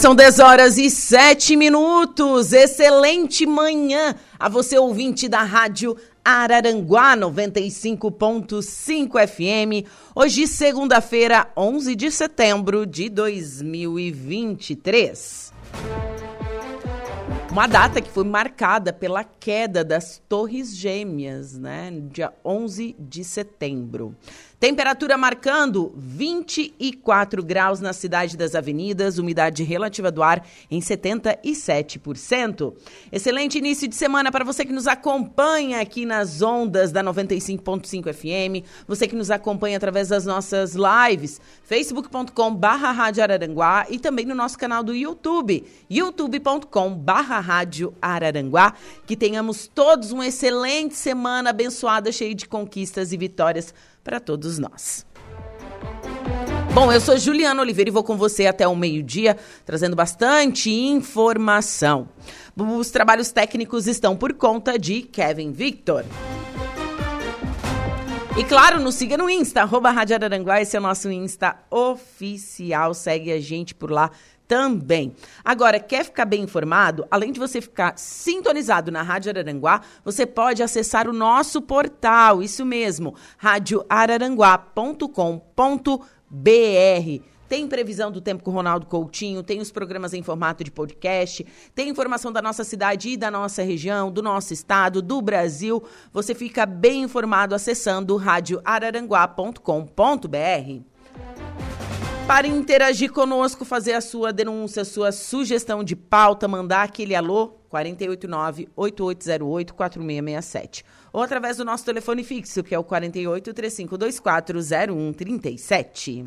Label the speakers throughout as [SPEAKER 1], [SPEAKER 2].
[SPEAKER 1] São 10 horas e 7 minutos. Excelente manhã a você, ouvinte da Rádio Araranguá 95.5 FM. Hoje, segunda-feira, 11 de setembro de 2023. Uma data que foi marcada pela queda das Torres Gêmeas, né? Dia 11 de setembro. Temperatura marcando 24 graus na cidade das avenidas, umidade relativa do ar em 77%. Excelente início de semana para você que nos acompanha aqui nas ondas da 95.5 FM, você que nos acompanha através das nossas lives, facebook.com barra Rádio Araranguá e também no nosso canal do YouTube, youtube.com barra Rádio Araranguá. Que tenhamos todos uma excelente semana abençoada, cheia de conquistas e vitórias para todos nós. Bom, eu sou Juliana Oliveira e vou com você até o meio-dia, trazendo bastante informação. Os trabalhos técnicos estão por conta de Kevin Victor. E claro, nos siga no Insta, arroba Rádio Araranguá, esse é o nosso Insta oficial. Segue a gente por lá também. Agora, quer ficar bem informado? Além de você ficar sintonizado na Rádio Araranguá, você pode acessar o nosso portal, isso mesmo, radioararanguá.com.br. Tem previsão do tempo com o Ronaldo Coutinho, tem os programas em formato de podcast, tem informação da nossa cidade e da nossa região, do nosso estado, do Brasil. Você fica bem informado acessando radioararanguá.com.br. Para interagir conosco, fazer a sua denúncia, sua sugestão de pauta, mandar aquele alô 489-8808-4667. Ou através do nosso telefone fixo, que é o 48 3524 0137.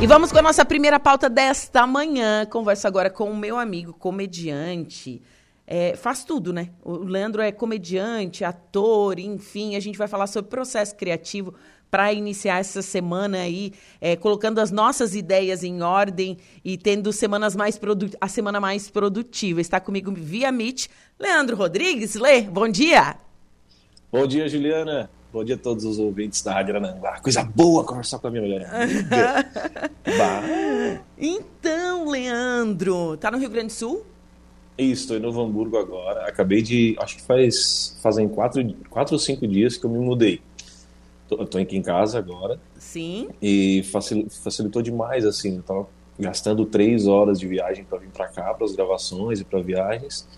[SPEAKER 1] E vamos com a nossa primeira pauta desta manhã. Converso agora com o meu amigo comediante, é, faz tudo, né? O Leandro é comediante, ator, enfim. A gente vai falar sobre processo criativo para iniciar essa semana aí, é, colocando as nossas ideias em ordem e tendo semanas mais a semana mais produtiva. Está comigo via Meet, Leandro Rodrigues. Lê, bom dia!
[SPEAKER 2] Bom dia, Juliana. Bom dia a todos os ouvintes da Rádio Arananguá. Coisa boa conversar com a minha mulher.
[SPEAKER 1] então, Leandro, tá no Rio Grande do Sul?
[SPEAKER 2] Isso, estou em Novo Hamburgo agora. Acabei de. Acho que faz. Fazem quatro, quatro ou cinco dias que eu me mudei. Estou aqui em casa agora.
[SPEAKER 1] Sim.
[SPEAKER 2] E facilitou demais, assim. Eu tava gastando três horas de viagem para vir para cá, para as gravações e para viagens.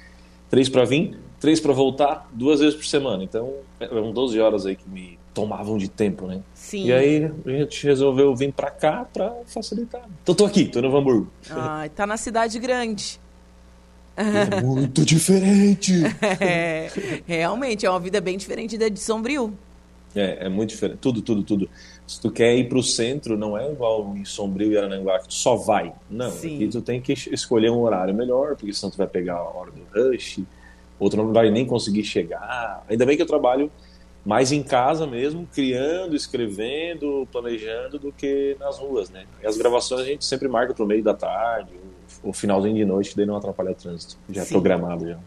[SPEAKER 2] Três para vir, três para voltar, duas vezes por semana. Então, eram 12 horas aí que me tomavam de tempo, né?
[SPEAKER 1] Sim.
[SPEAKER 2] E aí a gente resolveu vir para cá para facilitar. Então, tô aqui, tô em Novo Hamburgo.
[SPEAKER 1] Ah, tá na cidade grande.
[SPEAKER 2] É muito diferente.
[SPEAKER 1] É, realmente, é uma vida bem diferente da de Sombrio.
[SPEAKER 2] É, é muito diferente. Tudo, tudo, tudo. Se tu quer ir para o centro, não é igual em Sombrio e Arananguá, que tu só vai. Não,
[SPEAKER 1] Sim.
[SPEAKER 2] aqui tu tem que escolher um horário melhor, porque senão tu vai pegar a hora do rush, outro não vai nem conseguir chegar. Ainda bem que eu trabalho mais em casa mesmo, criando, escrevendo, planejando, do que nas ruas, né? E as gravações a gente sempre marca pro meio da tarde, o finalzinho de noite, daí não atrapalha o trânsito. Já é programado já.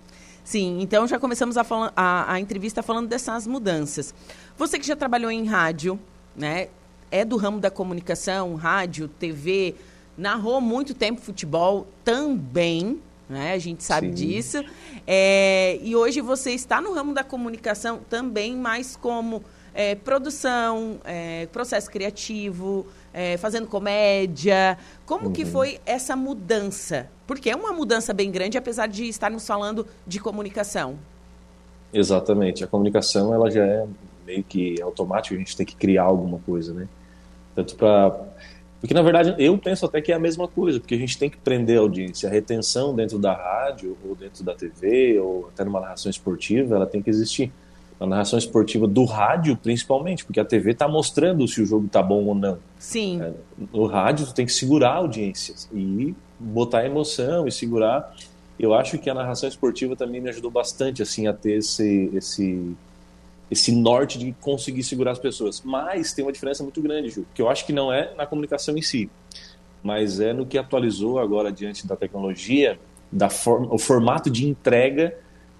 [SPEAKER 1] Sim, então já começamos a, a, a entrevista falando dessas mudanças. Você que já trabalhou em rádio, né? É do ramo da comunicação, rádio, TV, narrou muito tempo futebol também, né? A gente sabe Sim. disso. É, e hoje você está no ramo da comunicação também, mais como é, produção, é, processo criativo, é, fazendo comédia. Como uhum. que foi essa mudança? Porque é uma mudança bem grande, apesar de estarmos falando de comunicação.
[SPEAKER 2] Exatamente. A comunicação ela já é meio que automático, a gente tem que criar alguma coisa, né? Tanto para porque, na verdade, eu penso até que é a mesma coisa, porque a gente tem que prender a audiência. A retenção dentro da rádio, ou dentro da TV, ou até numa narração esportiva, ela tem que existir. Na narração esportiva do rádio, principalmente, porque a TV está mostrando se o jogo está bom ou não.
[SPEAKER 1] Sim.
[SPEAKER 2] É, no rádio, tu tem que segurar a audiência e botar emoção e segurar. Eu acho que a narração esportiva também me ajudou bastante, assim, a ter esse, esse esse norte de conseguir segurar as pessoas. Mas tem uma diferença muito grande, Ju, que eu acho que não é na comunicação em si, mas é no que atualizou agora diante da tecnologia, da forma, o formato de entrega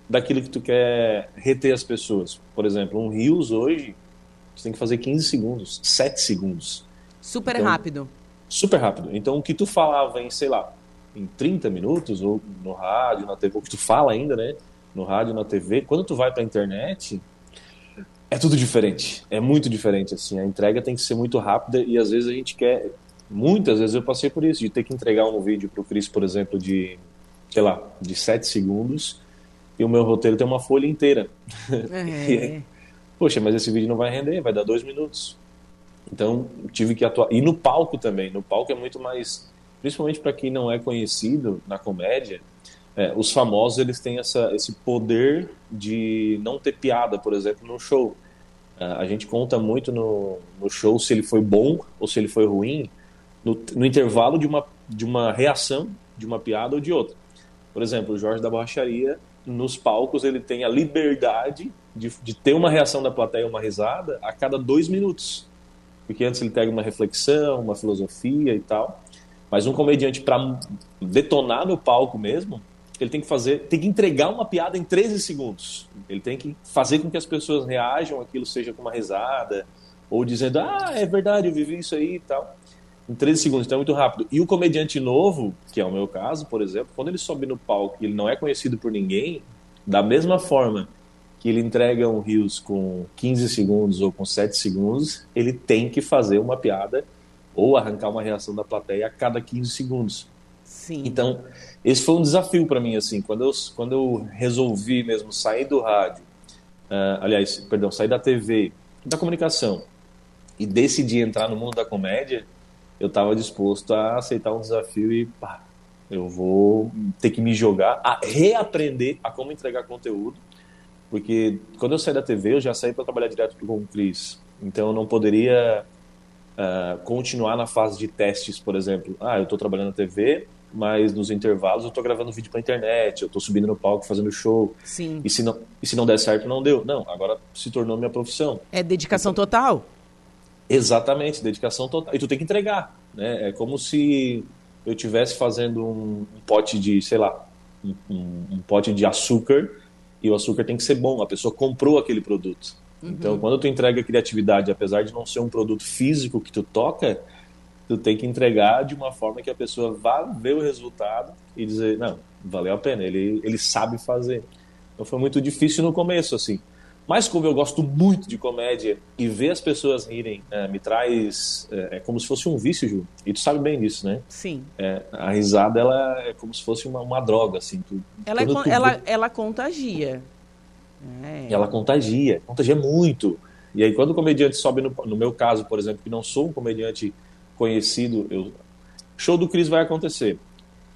[SPEAKER 2] daquilo que tu quer reter as pessoas. Por exemplo, um Rios hoje, você tem que fazer 15 segundos, 7 segundos.
[SPEAKER 1] Super então, rápido.
[SPEAKER 2] Super rápido. Então, o que tu falava em, sei lá, em 30 minutos, ou no rádio, na TV, o que tu fala ainda, né? No rádio, na TV, quando tu vai para a internet, é tudo diferente. É muito diferente, assim. A entrega tem que ser muito rápida e às vezes a gente quer. Muitas vezes eu passei por isso, de ter que entregar um vídeo para o Cris, por exemplo, de, sei lá, de 7 segundos e o meu roteiro tem uma folha inteira. É. Poxa, mas esse vídeo não vai render, vai dar dois minutos. Então, tive que atuar. E no palco também. No palco é muito mais. Principalmente para quem não é conhecido na comédia, é, os famosos eles têm essa, esse poder de não ter piada, por exemplo, no show. A gente conta muito no, no show se ele foi bom ou se ele foi ruim no, no, intervalo de uma, de uma reação de uma piada ou de outra. Por exemplo, o Jorge da Borracharia, nos palcos, ele tem a liberdade de, de ter uma reação da plateia, uma risada, a cada dois minutos. Porque antes ele pega uma reflexão, uma filosofia e tal. Mas um comediante, para detonar no palco mesmo, ele tem que fazer, tem que entregar uma piada em 13 segundos. Ele tem que fazer com que as pessoas reajam, aquilo seja com uma risada, ou dizendo, ah, é verdade, eu vivi isso aí e tal. Em 13 segundos, então é muito rápido. E o comediante novo, que é o meu caso, por exemplo, quando ele sobe no palco e ele não é conhecido por ninguém, da mesma forma que ele entrega um rios com 15 segundos ou com 7 segundos, ele tem que fazer uma piada ou arrancar uma reação da plateia a cada 15 segundos.
[SPEAKER 1] Sim.
[SPEAKER 2] Então, esse foi um desafio para mim, assim, quando eu, quando eu resolvi mesmo sair do rádio, uh, aliás, perdão, sair da TV, da comunicação, e decidi entrar no mundo da comédia, eu estava disposto a aceitar um desafio e, pá, eu vou ter que me jogar, a reaprender a como entregar conteúdo, porque quando eu saí da TV, eu já saí para trabalhar direto com o Cris, então eu não poderia uh, continuar na fase de testes, por exemplo. Ah, eu estou trabalhando na TV, mas nos intervalos eu tô gravando vídeo pra internet, eu tô subindo no palco fazendo show.
[SPEAKER 1] Sim.
[SPEAKER 2] E se não, e se não der certo, não deu. Não, agora se tornou minha profissão.
[SPEAKER 1] É dedicação então, total.
[SPEAKER 2] Exatamente, dedicação total. E tu tem que entregar, né? É como se eu tivesse fazendo um, pote de, sei lá, um, um, um, pote de açúcar e o açúcar tem que ser bom. A pessoa comprou aquele produto. Uhum. Então, quando tu entrega criatividade, apesar de não ser um produto físico que tu toca, tu tem que entregar de uma forma que a pessoa vá ver o resultado e dizer, não, valeu a pena, ele, ele sabe fazer. Então foi muito difícil no começo, assim. Mas como eu gosto muito de comédia e ver as pessoas rirem é, me traz... É, é, como se fosse um vício, Ju. E tu sabe bem disso, né?
[SPEAKER 1] Sim.
[SPEAKER 2] É, a risada, ela é como se fosse uma, uma droga, assim. Tu,
[SPEAKER 1] ela, é tu ela, vê... ela contagia.
[SPEAKER 2] É. Ela contagia, contagia muito. E aí quando o comediante sobe, no, no meu caso, por exemplo, que não sou um comediante conhecido. Eu... Show do Cris vai acontecer.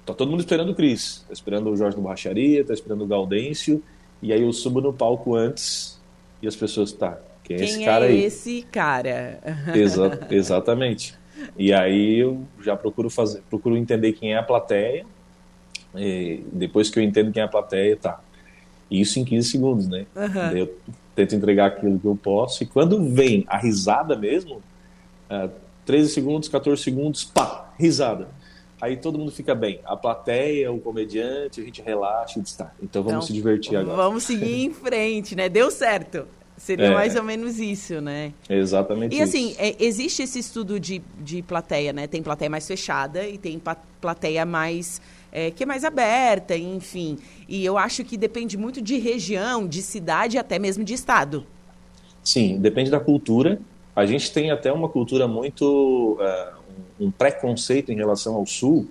[SPEAKER 2] Tá todo mundo esperando o Cris. Tá esperando o Jorge do Borracharia, tá esperando o Gaudêncio. E aí eu subo no palco antes e as pessoas, tá, quem é quem esse cara
[SPEAKER 1] é
[SPEAKER 2] aí?
[SPEAKER 1] esse cara?
[SPEAKER 2] Exa exatamente. E aí eu já procuro fazer, procuro entender quem é a plateia. depois que eu entendo quem é a plateia, tá. Isso em 15 segundos, né?
[SPEAKER 1] Uhum.
[SPEAKER 2] Eu tento entregar aquilo que eu posso. E quando vem a risada mesmo, uh, 13 segundos, 14 segundos, pá, risada. Aí todo mundo fica bem. A plateia, o comediante, a gente relaxa e diz, tá, então vamos então, se divertir agora.
[SPEAKER 1] Vamos seguir em frente, né? Deu certo. Seria é. mais ou menos isso, né?
[SPEAKER 2] Exatamente
[SPEAKER 1] E assim, é, existe esse estudo de, de plateia, né? Tem plateia mais fechada e tem plateia mais... É, que é mais aberta, enfim. E eu acho que depende muito de região, de cidade e até mesmo de estado.
[SPEAKER 2] Sim, depende da cultura a gente tem até uma cultura muito. Uh, um preconceito em relação ao Sul,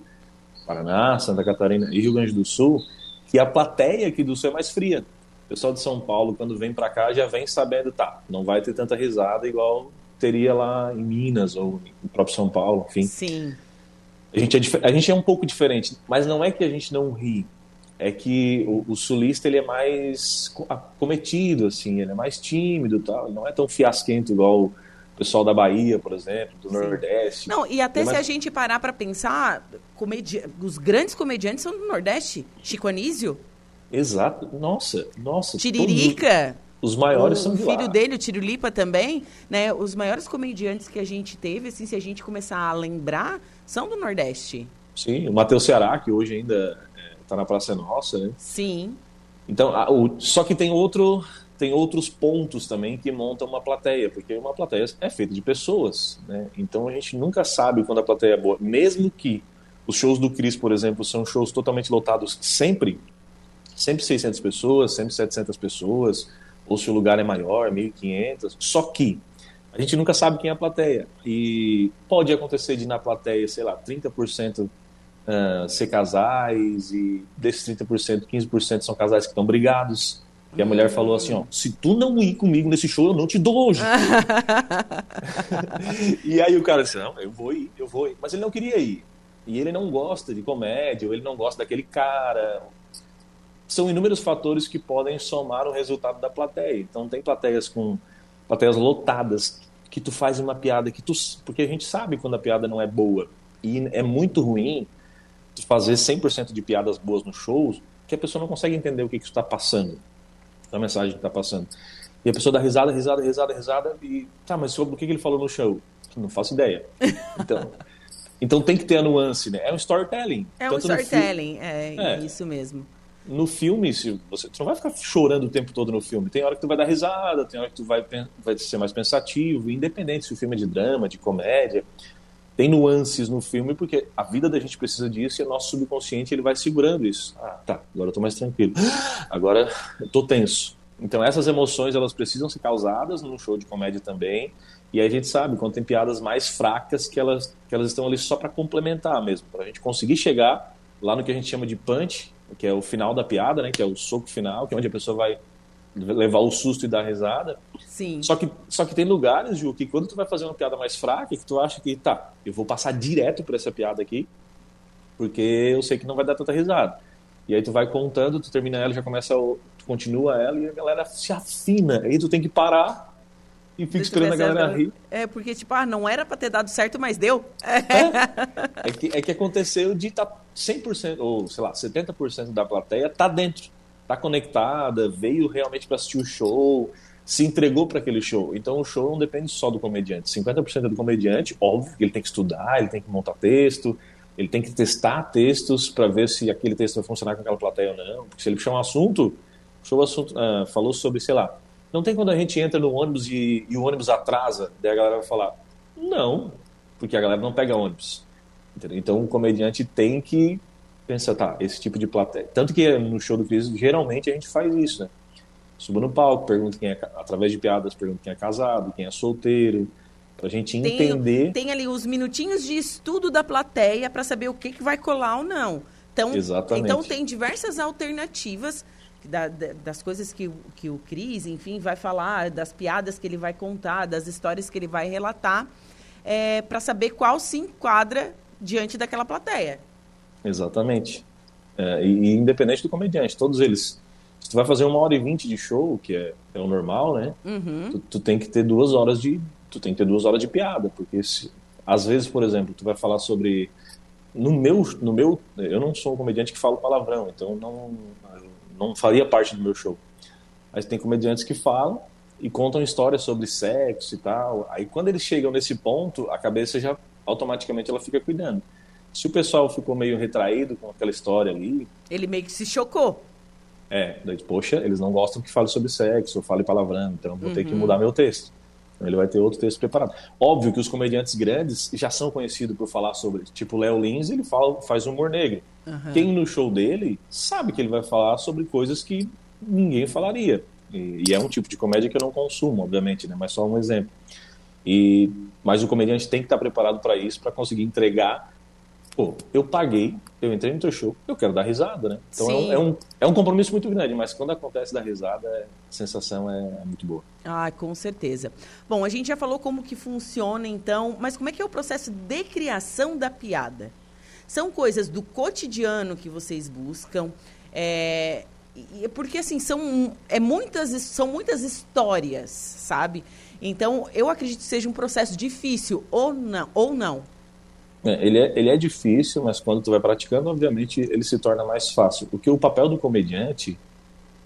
[SPEAKER 2] Paraná, Santa Catarina e Rio Grande do Sul, que a plateia aqui do Sul é mais fria. pessoal de São Paulo, quando vem para cá, já vem sabendo, tá, não vai ter tanta risada igual teria lá em Minas ou no próprio São Paulo, enfim.
[SPEAKER 1] Sim.
[SPEAKER 2] A gente, é, a gente é um pouco diferente, mas não é que a gente não ri, é que o, o sulista ele é mais cometido, assim, ele é mais tímido, tal, ele não é tão fiasquento igual o pessoal da Bahia, por exemplo, do Sim. Nordeste.
[SPEAKER 1] Não, e até se mais... a gente parar para pensar, comedi... os grandes comediantes são do Nordeste, Chico Anísio,
[SPEAKER 2] Exato. Nossa, nossa.
[SPEAKER 1] Tiririca.
[SPEAKER 2] Os maiores o são de
[SPEAKER 1] O filho dele, o Tirulipa também, né? Os maiores comediantes que a gente teve, assim, se a gente começar a lembrar, são do Nordeste.
[SPEAKER 2] Sim, o Matheus Ceará, que hoje ainda está é, na Praça Nossa, né?
[SPEAKER 1] Sim.
[SPEAKER 2] Então, a, o, só que tem outro, tem outros pontos também que montam uma plateia, porque uma plateia é feita de pessoas, né? Então a gente nunca sabe quando a plateia é boa, mesmo que os shows do Cris, por exemplo, são shows totalmente lotados sempre, sempre 600 pessoas, sempre 700 pessoas, ou se o lugar é maior, 1.500. Só que a gente nunca sabe quem é a plateia. E pode acontecer de na plateia, sei lá, 30% uh, ser casais, e desses 30%, 15% são casais que estão brigados. E a mulher falou assim, ó, se tu não ir comigo nesse show, eu não te dou hoje. e aí o cara disse, não, eu vou ir, eu vou ir. Mas ele não queria ir. E ele não gosta de comédia, ou ele não gosta daquele cara, são inúmeros fatores que podem somar o resultado da plateia. Então tem plateias com plateias lotadas que tu faz uma piada que tu porque a gente sabe quando a piada não é boa e é muito ruim tu fazer 100% de piadas boas no show que a pessoa não consegue entender o que que está passando, a mensagem que está passando. E a pessoa dá risada, risada, risada, risada e tá, mas sobre o que, ele falou no show? Não faço ideia. Então Então tem que ter a nuance, né? É um storytelling.
[SPEAKER 1] É um storytelling, é, é, isso mesmo
[SPEAKER 2] no filme, se você, você não vai ficar chorando o tempo todo no filme. Tem hora que tu vai dar risada, tem hora que tu vai, vai ser mais pensativo, independente se o filme é de drama, de comédia. Tem nuances no filme, porque a vida da gente precisa disso e o nosso subconsciente ele vai segurando isso. Ah, tá, agora eu tô mais tranquilo. Agora eu tô tenso. Então essas emoções elas precisam ser causadas num show de comédia também. E aí a gente sabe quando tem piadas mais fracas que elas, que elas estão ali só para complementar mesmo, para a gente conseguir chegar lá no que a gente chama de punch, que é o final da piada, né? Que é o soco final, que é onde a pessoa vai levar o susto e dar risada.
[SPEAKER 1] Sim.
[SPEAKER 2] Só que, só que tem lugares, Ju, que quando tu vai fazer uma piada mais fraca, que tu acha que, tá, eu vou passar direto por essa piada aqui, porque eu sei que não vai dar tanta risada. E aí tu vai contando, tu termina ela, já começa, tu continua ela e a galera se afina. Aí tu tem que parar e fica esperando a galera rir.
[SPEAKER 1] É, porque, tipo, ah, não era para ter dado certo, mas deu.
[SPEAKER 2] É, é, que, é que aconteceu de estar tá 100%, ou sei lá, 70% da plateia tá dentro, tá conectada, veio realmente para assistir o show, se entregou para aquele show. Então o show não depende só do comediante. 50% é do comediante, óbvio que ele tem que estudar, ele tem que montar texto, ele tem que testar textos para ver se aquele texto vai funcionar com aquela plateia ou não. Porque se ele puxar um assunto, o show assunto, uh, falou sobre, sei lá, não tem quando a gente entra no ônibus e, e, o ônibus atrasa, daí a galera vai falar, não, porque a galera não pega ônibus. Então o comediante tem que pensar, tá, esse tipo de plateia. Tanto que no show do Cris, geralmente a gente faz isso, né? Suba no palco, pergunta quem é, através de piadas, pergunta quem é casado, quem é solteiro, pra gente entender.
[SPEAKER 1] Tem, tem ali os minutinhos de estudo da plateia para saber o que, que vai colar ou não. Então,
[SPEAKER 2] Exatamente.
[SPEAKER 1] então tem diversas alternativas da, das coisas que, que o Cris, enfim, vai falar, das piadas que ele vai contar, das histórias que ele vai relatar, é, para saber qual se enquadra diante daquela plateia.
[SPEAKER 2] Exatamente. É, e, e, independente do comediante, todos eles. Se tu vai fazer uma hora e vinte de show, que é, é o normal, né?
[SPEAKER 1] Uhum.
[SPEAKER 2] Tu, tu, tem que ter duas horas de. Tu tem que ter duas horas de piada, porque se, às vezes, por exemplo, tu vai falar sobre. No meu, no meu, eu não sou um comediante que fala palavrão, então não, não faria parte do meu show. Mas tem comediantes que falam e contam histórias sobre sexo e tal. Aí quando eles chegam nesse ponto, a cabeça já automaticamente ela fica cuidando. Se o pessoal ficou meio retraído com aquela história ali,
[SPEAKER 1] ele meio que se chocou.
[SPEAKER 2] É, daí, poxa, eles não gostam que fale sobre sexo ou fale palavrão, então vou uhum. ter que uhum. mudar meu texto. Então ele vai ter outro texto preparado. Óbvio que os comediantes grandes já são conhecidos por falar sobre, tipo Léo Lins, ele fala, faz humor negro. Uhum. Quem no show dele sabe que ele vai falar sobre coisas que ninguém falaria. E, e, é um tipo de comédia que eu não consumo, obviamente, né? Mas só um exemplo. E mas o comediante tem que estar preparado para isso, para conseguir entregar pô, eu paguei, eu entrei no teu show, eu quero dar risada, né? Então é um, é um, é, um, compromisso muito grande, mas quando acontece dar risada, é, a sensação é, é, muito boa.
[SPEAKER 1] Ah, com certeza. Bom, a gente já falou como que funciona, então, mas como é que é o processo de criação da piada? São coisas do cotidiano que vocês buscam, é, porque assim são é muitas são muitas histórias sabe então eu acredito que seja um processo difícil ou não ou não
[SPEAKER 2] é, ele, é, ele é difícil, mas quando tu vai praticando, obviamente, ele se torna mais fácil. Porque o papel do comediante,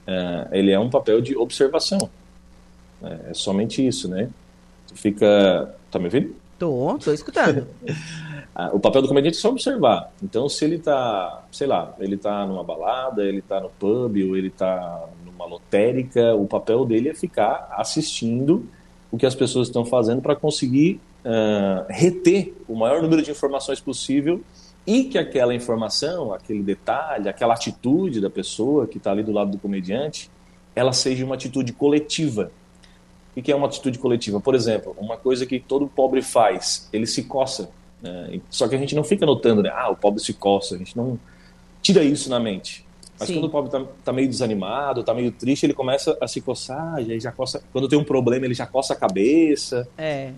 [SPEAKER 2] é, ele é um papel de observação. É, é somente isso, né? Tu fica... Tá me ouvindo?
[SPEAKER 1] Tô, tô escutando.
[SPEAKER 2] Ah, o papel do comediante é só observar. Então, se ele tá, sei lá, ele tá numa balada, ele tá no pub, ou ele tá numa lotérica, o papel dele é ficar assistindo o que as pessoas estão fazendo para conseguir uh, reter o maior número de informações possível e que aquela informação, aquele detalhe, aquela atitude da pessoa que está ali do lado do comediante, ela seja uma atitude coletiva. O que é uma atitude coletiva? Por exemplo, uma coisa que todo pobre faz, ele se coça. Né? Só que a gente não fica notando, né? Ah, o pobre se coça. A gente não tira isso na mente. Mas Sim. quando o pobre está tá meio desanimado, está meio triste, ele começa a se coçar, já, já coça. Quando tem um problema, ele já coça a cabeça.
[SPEAKER 1] É.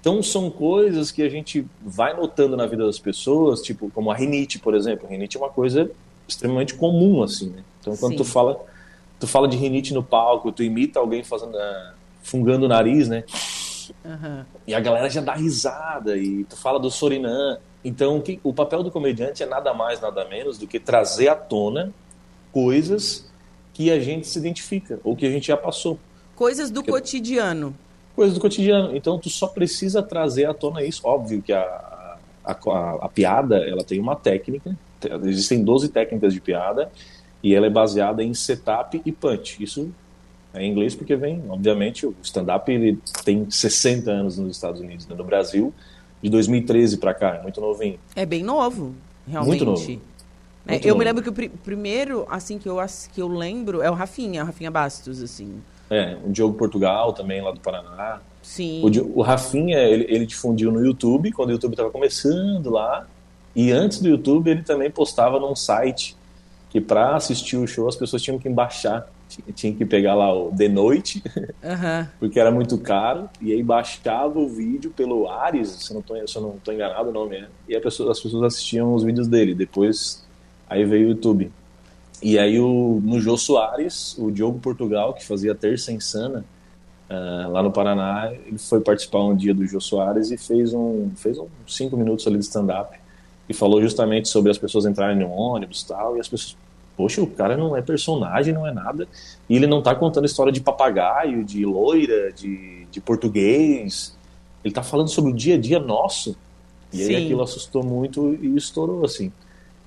[SPEAKER 2] Então são coisas que a gente vai notando na vida das pessoas, tipo como a rinite, por exemplo. A rinite é uma coisa extremamente comum assim, né? Então quando Sim. tu fala, tu fala de rinite no palco, tu imita alguém fazendo uh, fungando o nariz, né? Uhum. E a galera já dá risada e tu fala do Sorinã. Então que, o papel do comediante é nada mais, nada menos do que trazer à tona coisas que a gente se identifica ou que a gente já passou.
[SPEAKER 1] Coisas do Porque... cotidiano
[SPEAKER 2] coisas do cotidiano. Então tu só precisa trazer à tona isso. Óbvio que a, a, a, a piada ela tem uma técnica, existem 12 técnicas de piada e ela é baseada em setup e punch. Isso é em inglês porque vem, obviamente, o stand-up ele tem 60 anos nos Estados Unidos, né? no Brasil, de 2013 para cá, é muito novinho.
[SPEAKER 1] É bem novo, realmente.
[SPEAKER 2] Muito novo.
[SPEAKER 1] É, eu novo. me lembro que o pr primeiro, assim, que eu, que eu lembro é o Rafinha, o Rafinha Bastos, assim.
[SPEAKER 2] É, o Diogo Portugal também, lá do Paraná.
[SPEAKER 1] Sim.
[SPEAKER 2] O, o Rafinha, ele, ele difundiu no YouTube, quando o YouTube estava começando lá. E antes do YouTube, ele também postava num site que para assistir o show as pessoas tinham que baixar. Tinha que pegar lá o de noite,
[SPEAKER 1] uhum.
[SPEAKER 2] porque era muito caro, e aí baixava o vídeo pelo Ares, se eu não estou se eu não tô enganado o nome é, e pessoa, as pessoas assistiam os vídeos dele. Depois, aí veio o YouTube. E aí o, no Jô Soares, o Diogo Portugal, que fazia Terça Insana, uh, lá no Paraná, ele foi participar um dia do Jô Soares e fez um fez um cinco minutos ali de stand-up e falou justamente sobre as pessoas entrarem no ônibus e tal, e as pessoas, poxa, o cara não é personagem, não é nada, e ele não tá contando história de papagaio, de loira, de, de português, ele tá falando sobre o dia a dia nosso, e Sim. aí aquilo assustou muito e estourou, assim.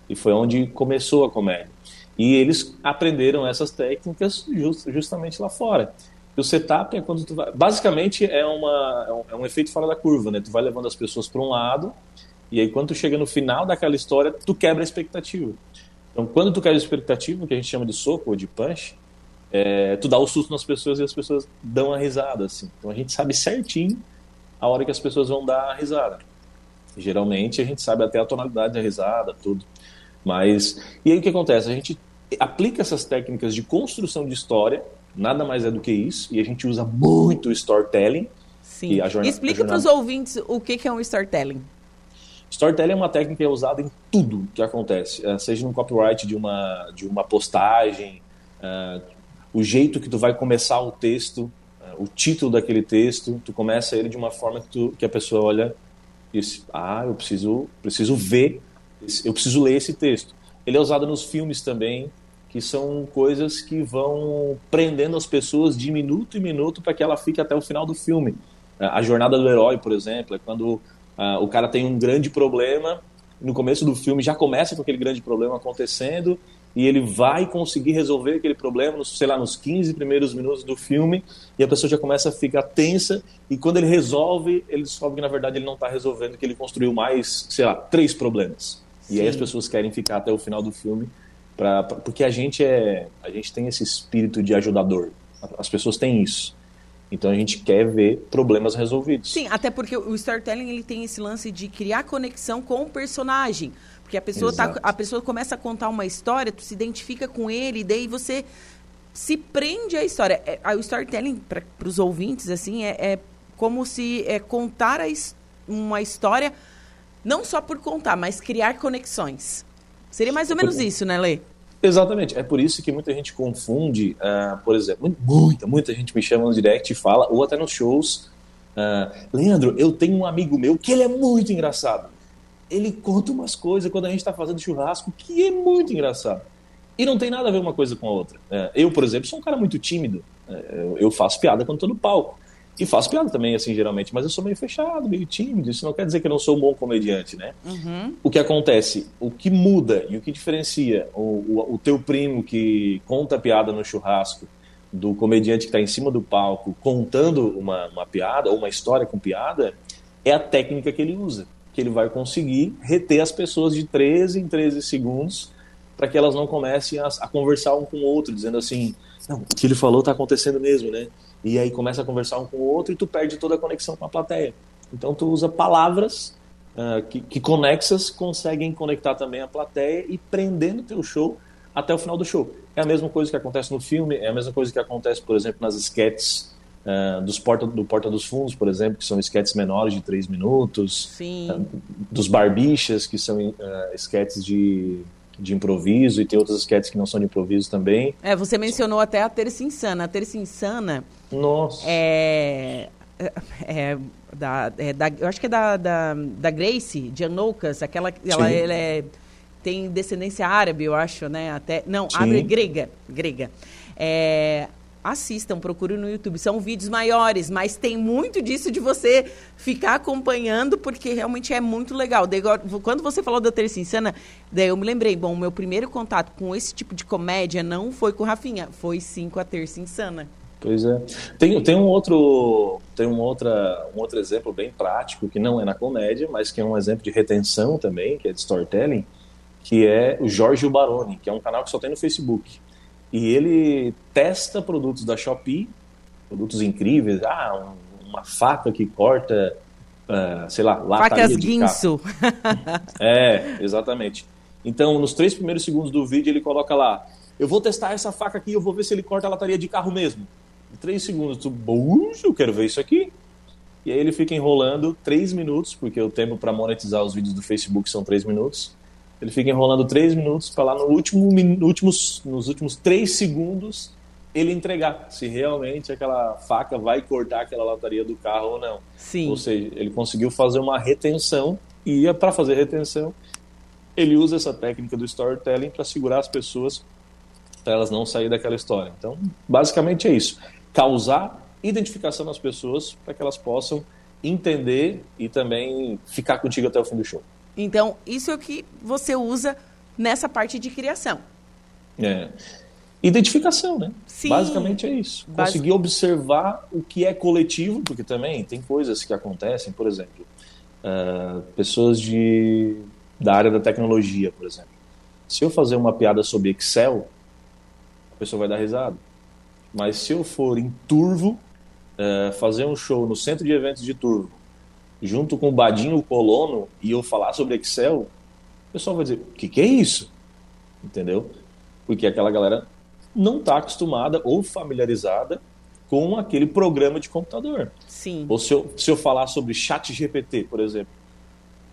[SPEAKER 2] E foi onde começou a comédia. E eles aprenderam essas técnicas just, justamente lá fora. E o setup é quando tu vai. Basicamente é, uma, é, um, é um efeito fora da curva, né? Tu vai levando as pessoas para um lado, e aí quando tu chega no final daquela história, tu quebra a expectativa. Então, quando tu quebra a expectativa, que a gente chama de soco ou de punch, é, tu dá o susto nas pessoas e as pessoas dão a risada, assim. Então a gente sabe certinho a hora que as pessoas vão dar a risada. Geralmente a gente sabe até a tonalidade da risada, tudo. Mas. E aí o que acontece? A gente aplica essas técnicas de construção de história, nada mais é do que isso, e a gente usa muito storytelling.
[SPEAKER 1] Sim. A jornada, Explica para os ouvintes o que, que é um storytelling.
[SPEAKER 2] Storytelling é uma técnica que é usada em tudo que acontece, eh, seja no copyright de uma, de uma postagem, uh, o jeito que tu vai começar o texto, uh, o título daquele texto, tu começa ele de uma forma que, tu, que a pessoa olha e diz, ah, eu preciso, preciso ver, eu preciso ler esse texto. Ele é usado nos filmes também, que são coisas que vão prendendo as pessoas de minuto em minuto para que ela fique até o final do filme. A jornada do herói, por exemplo, é quando uh, o cara tem um grande problema, no começo do filme já começa com aquele grande problema acontecendo e ele vai conseguir resolver aquele problema, nos, sei lá, nos 15 primeiros minutos do filme, e a pessoa já começa a ficar tensa, e quando ele resolve, ele descobre que na verdade ele não está resolvendo, que ele construiu mais, sei lá, três problemas. Sim. E aí as pessoas querem ficar até o final do filme Pra, pra, porque a gente é a gente tem esse espírito de ajudador as pessoas têm isso Então a gente quer ver problemas resolvidos.
[SPEAKER 1] Sim, até porque o storytelling ele tem esse lance de criar conexão com o personagem. Porque a pessoa, tá, a pessoa começa a contar uma história, tu se identifica com ele, e daí você se prende à história. É, o storytelling, para os ouvintes, assim, é, é, como se é, contar uma história, não só por contar, mas criar conexões. Seria mais ou menos isso, né, Lê?
[SPEAKER 2] Exatamente. É por isso que muita gente confunde, uh, por exemplo, muita, muita gente me chama no direct e fala, ou até nos shows, uh, Leandro, eu tenho um amigo meu que ele é muito engraçado. Ele conta umas coisas quando a gente está fazendo churrasco que é muito engraçado. E não tem nada a ver uma coisa com a outra. Uh, eu, por exemplo, sou um cara muito tímido. eu faço piada quando estou no palco. E faço piada também, assim, geralmente, mas eu sou meio fechado, meio tímido. Isso não quer dizer que eu não sou um bom comediante, né? Uhum. O que acontece, o que muda e o que diferencia o, o, o teu primo que conta piada no churrasco do comediante que está em cima do palco contando uma, uma piada ou uma história com piada é a técnica que ele usa. Que ele vai conseguir reter as pessoas de 13 em 13 segundos para que elas não comecem a, a, conversar um com o outro, dizendo assim: não, o que ele falou está acontecendo mesmo, né? E aí começa a conversar um com o outro e tu perde toda a conexão com a plateia. Então tu usa palavras uh, que, que conexas conseguem conectar também a plateia e prender no teu show até o final do show. É a mesma coisa que acontece no filme, é a mesma coisa que acontece, por exemplo, nas sketches uh, dos Porta, do Porta dos Fundos, por exemplo, que são sketches menores de três minutos.
[SPEAKER 1] Uh,
[SPEAKER 2] dos Barbichas, que são uh, sketches de de improviso e tem outras sketches que não são de improviso também.
[SPEAKER 1] É, você mencionou até a Terça Insana. A Terça Insana.
[SPEAKER 2] Nossa.
[SPEAKER 1] É. É, é da, é da, eu acho que é da, da, da Grace, de Anoukas, aquela ela, ela é, tem descendência árabe, eu acho, né? Até, não, árabe grega, grega. É, assistam, procurem no YouTube. São vídeos maiores, mas tem muito disso de você ficar acompanhando, porque realmente é muito legal. Quando você falou da Terça Insana, daí eu me lembrei, bom, meu primeiro contato com esse tipo de comédia não foi com o Rafinha, foi sim com a Terça Insana.
[SPEAKER 2] Pois é. Tem, tem um outro tem um, outra, um outro exemplo bem prático, que não é na comédia, mas que é um exemplo de retenção também, que é de storytelling, que é o Jorge Baroni, que é um canal que só tem no Facebook e ele testa produtos da Shopee, produtos incríveis, ah, um, uma faca que corta, uh, sei lá, lataria
[SPEAKER 1] Facas de guinso.
[SPEAKER 2] é, exatamente. Então, nos três primeiros segundos do vídeo, ele coloca lá, eu vou testar essa faca aqui, eu vou ver se ele corta a lataria de carro mesmo. Em três segundos, tu, eu quero ver isso aqui. E aí ele fica enrolando três minutos, porque o tempo para monetizar os vídeos do Facebook são três minutos. Ele fica enrolando três minutos para lá no último, no últimos, nos últimos três segundos ele entregar se realmente aquela faca vai cortar aquela lataria do carro ou não.
[SPEAKER 1] Sim.
[SPEAKER 2] Ou seja, ele conseguiu fazer uma retenção e é para fazer retenção ele usa essa técnica do storytelling para segurar as pessoas para elas não saírem daquela história. Então, basicamente é isso: causar identificação nas pessoas para que elas possam entender e também ficar contigo até o fim do show.
[SPEAKER 1] Então, isso é o que você usa nessa parte de criação.
[SPEAKER 2] É. Identificação, né? Sim. Basicamente é isso. Basic... Conseguir observar o que é coletivo, porque também tem coisas que acontecem, por exemplo, uh, pessoas de, da área da tecnologia, por exemplo. Se eu fazer uma piada sobre Excel, a pessoa vai dar risada. Mas se eu for em Turvo, uh, fazer um show no centro de eventos de Turvo, junto com o Badinho Colono e eu falar sobre Excel, o pessoal vai dizer: o que, que é isso? Entendeu? Porque aquela galera não está acostumada ou familiarizada com aquele programa de computador.
[SPEAKER 1] Sim.
[SPEAKER 2] Ou se eu, se eu falar sobre chat GPT, por exemplo.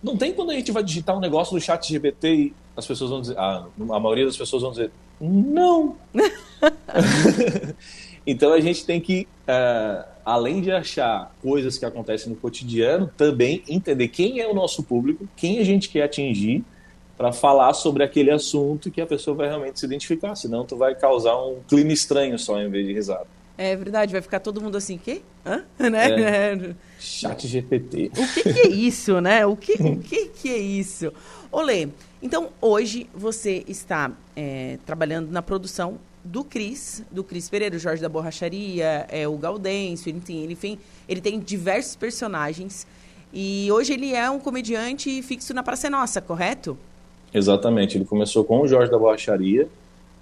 [SPEAKER 2] Não tem quando a gente vai digitar um negócio no chat GPT e as pessoas vão dizer, ah, a maioria das pessoas vão dizer, não. então a gente tem que uh, além de achar coisas que acontecem no cotidiano, também entender quem é o nosso público, quem a gente quer atingir, para falar sobre aquele assunto que a pessoa vai realmente se identificar. Senão, tu vai causar um clima estranho só em vez de risada.
[SPEAKER 1] É verdade, vai ficar todo mundo assim, quê? Hã? Né?
[SPEAKER 2] É. Chat GPT.
[SPEAKER 1] O que, que, é isso, né? O que, o que, que é isso? Olê, então hoje você está é, trabalhando na produção do Cris, do Cris Pereira, o Jorge da Borracharia, é, o Gaudêncio, enfim, ele, enfim, ele tem diversos personagens. E hoje ele é um comediante fixo na Praça Nossa, correto?
[SPEAKER 2] Exatamente. Ele começou com o Jorge da Borracharia,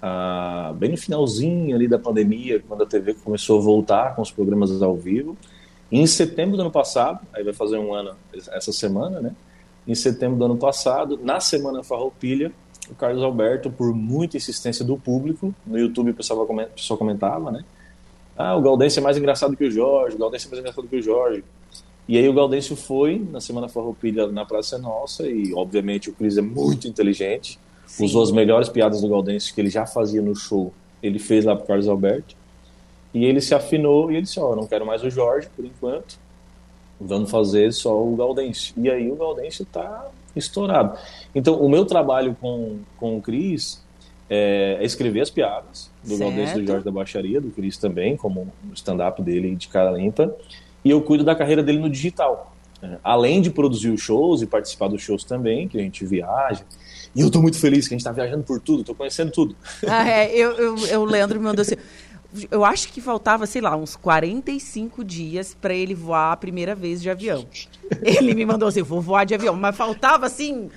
[SPEAKER 2] ah, bem no finalzinho ali da pandemia, quando a TV começou a voltar com os programas ao vivo. em setembro do ano passado, aí vai fazer um ano essa semana, né? Em setembro do ano passado, na Semana Farroupilha, o Carlos Alberto, por muita insistência do público, no YouTube o pessoal, comentava, né? Ah, o Gaudêncio é mais engraçado que o Jorge, o Gaudêncio é mais engraçado que o Jorge. E aí o Gaudêncio foi na Semana Farroupilha na Praça Nossa e, obviamente, o Cris é muito inteligente. Sim. Usou as melhores piadas do Gaudêncio que ele já fazia no show. Ele fez lá pro Carlos Alberto. E ele se afinou e ele disse, ó, oh, não quero mais o Jorge por enquanto. Vamos fazer só o Gaudêncio. E aí o Gaudêncio tá estourado. Então, o meu trabalho com, com o Cris é, é escrever as piadas do Gaudêncio do Jorge da Baixaria, do Cris também, como o stand-up dele de cara limpa. E eu cuido da carreira dele no digital. É, além de produzir os shows e participar dos shows também, que a gente viaja. E eu tô muito feliz que a gente tá viajando por tudo, tô conhecendo tudo.
[SPEAKER 1] Ah, é, eu, eu, eu Leandro me mandou assim. Eu acho que faltava, sei lá, uns 45 dias para ele voar a primeira vez de avião. Ele me mandou assim, vou voar de avião, mas faltava assim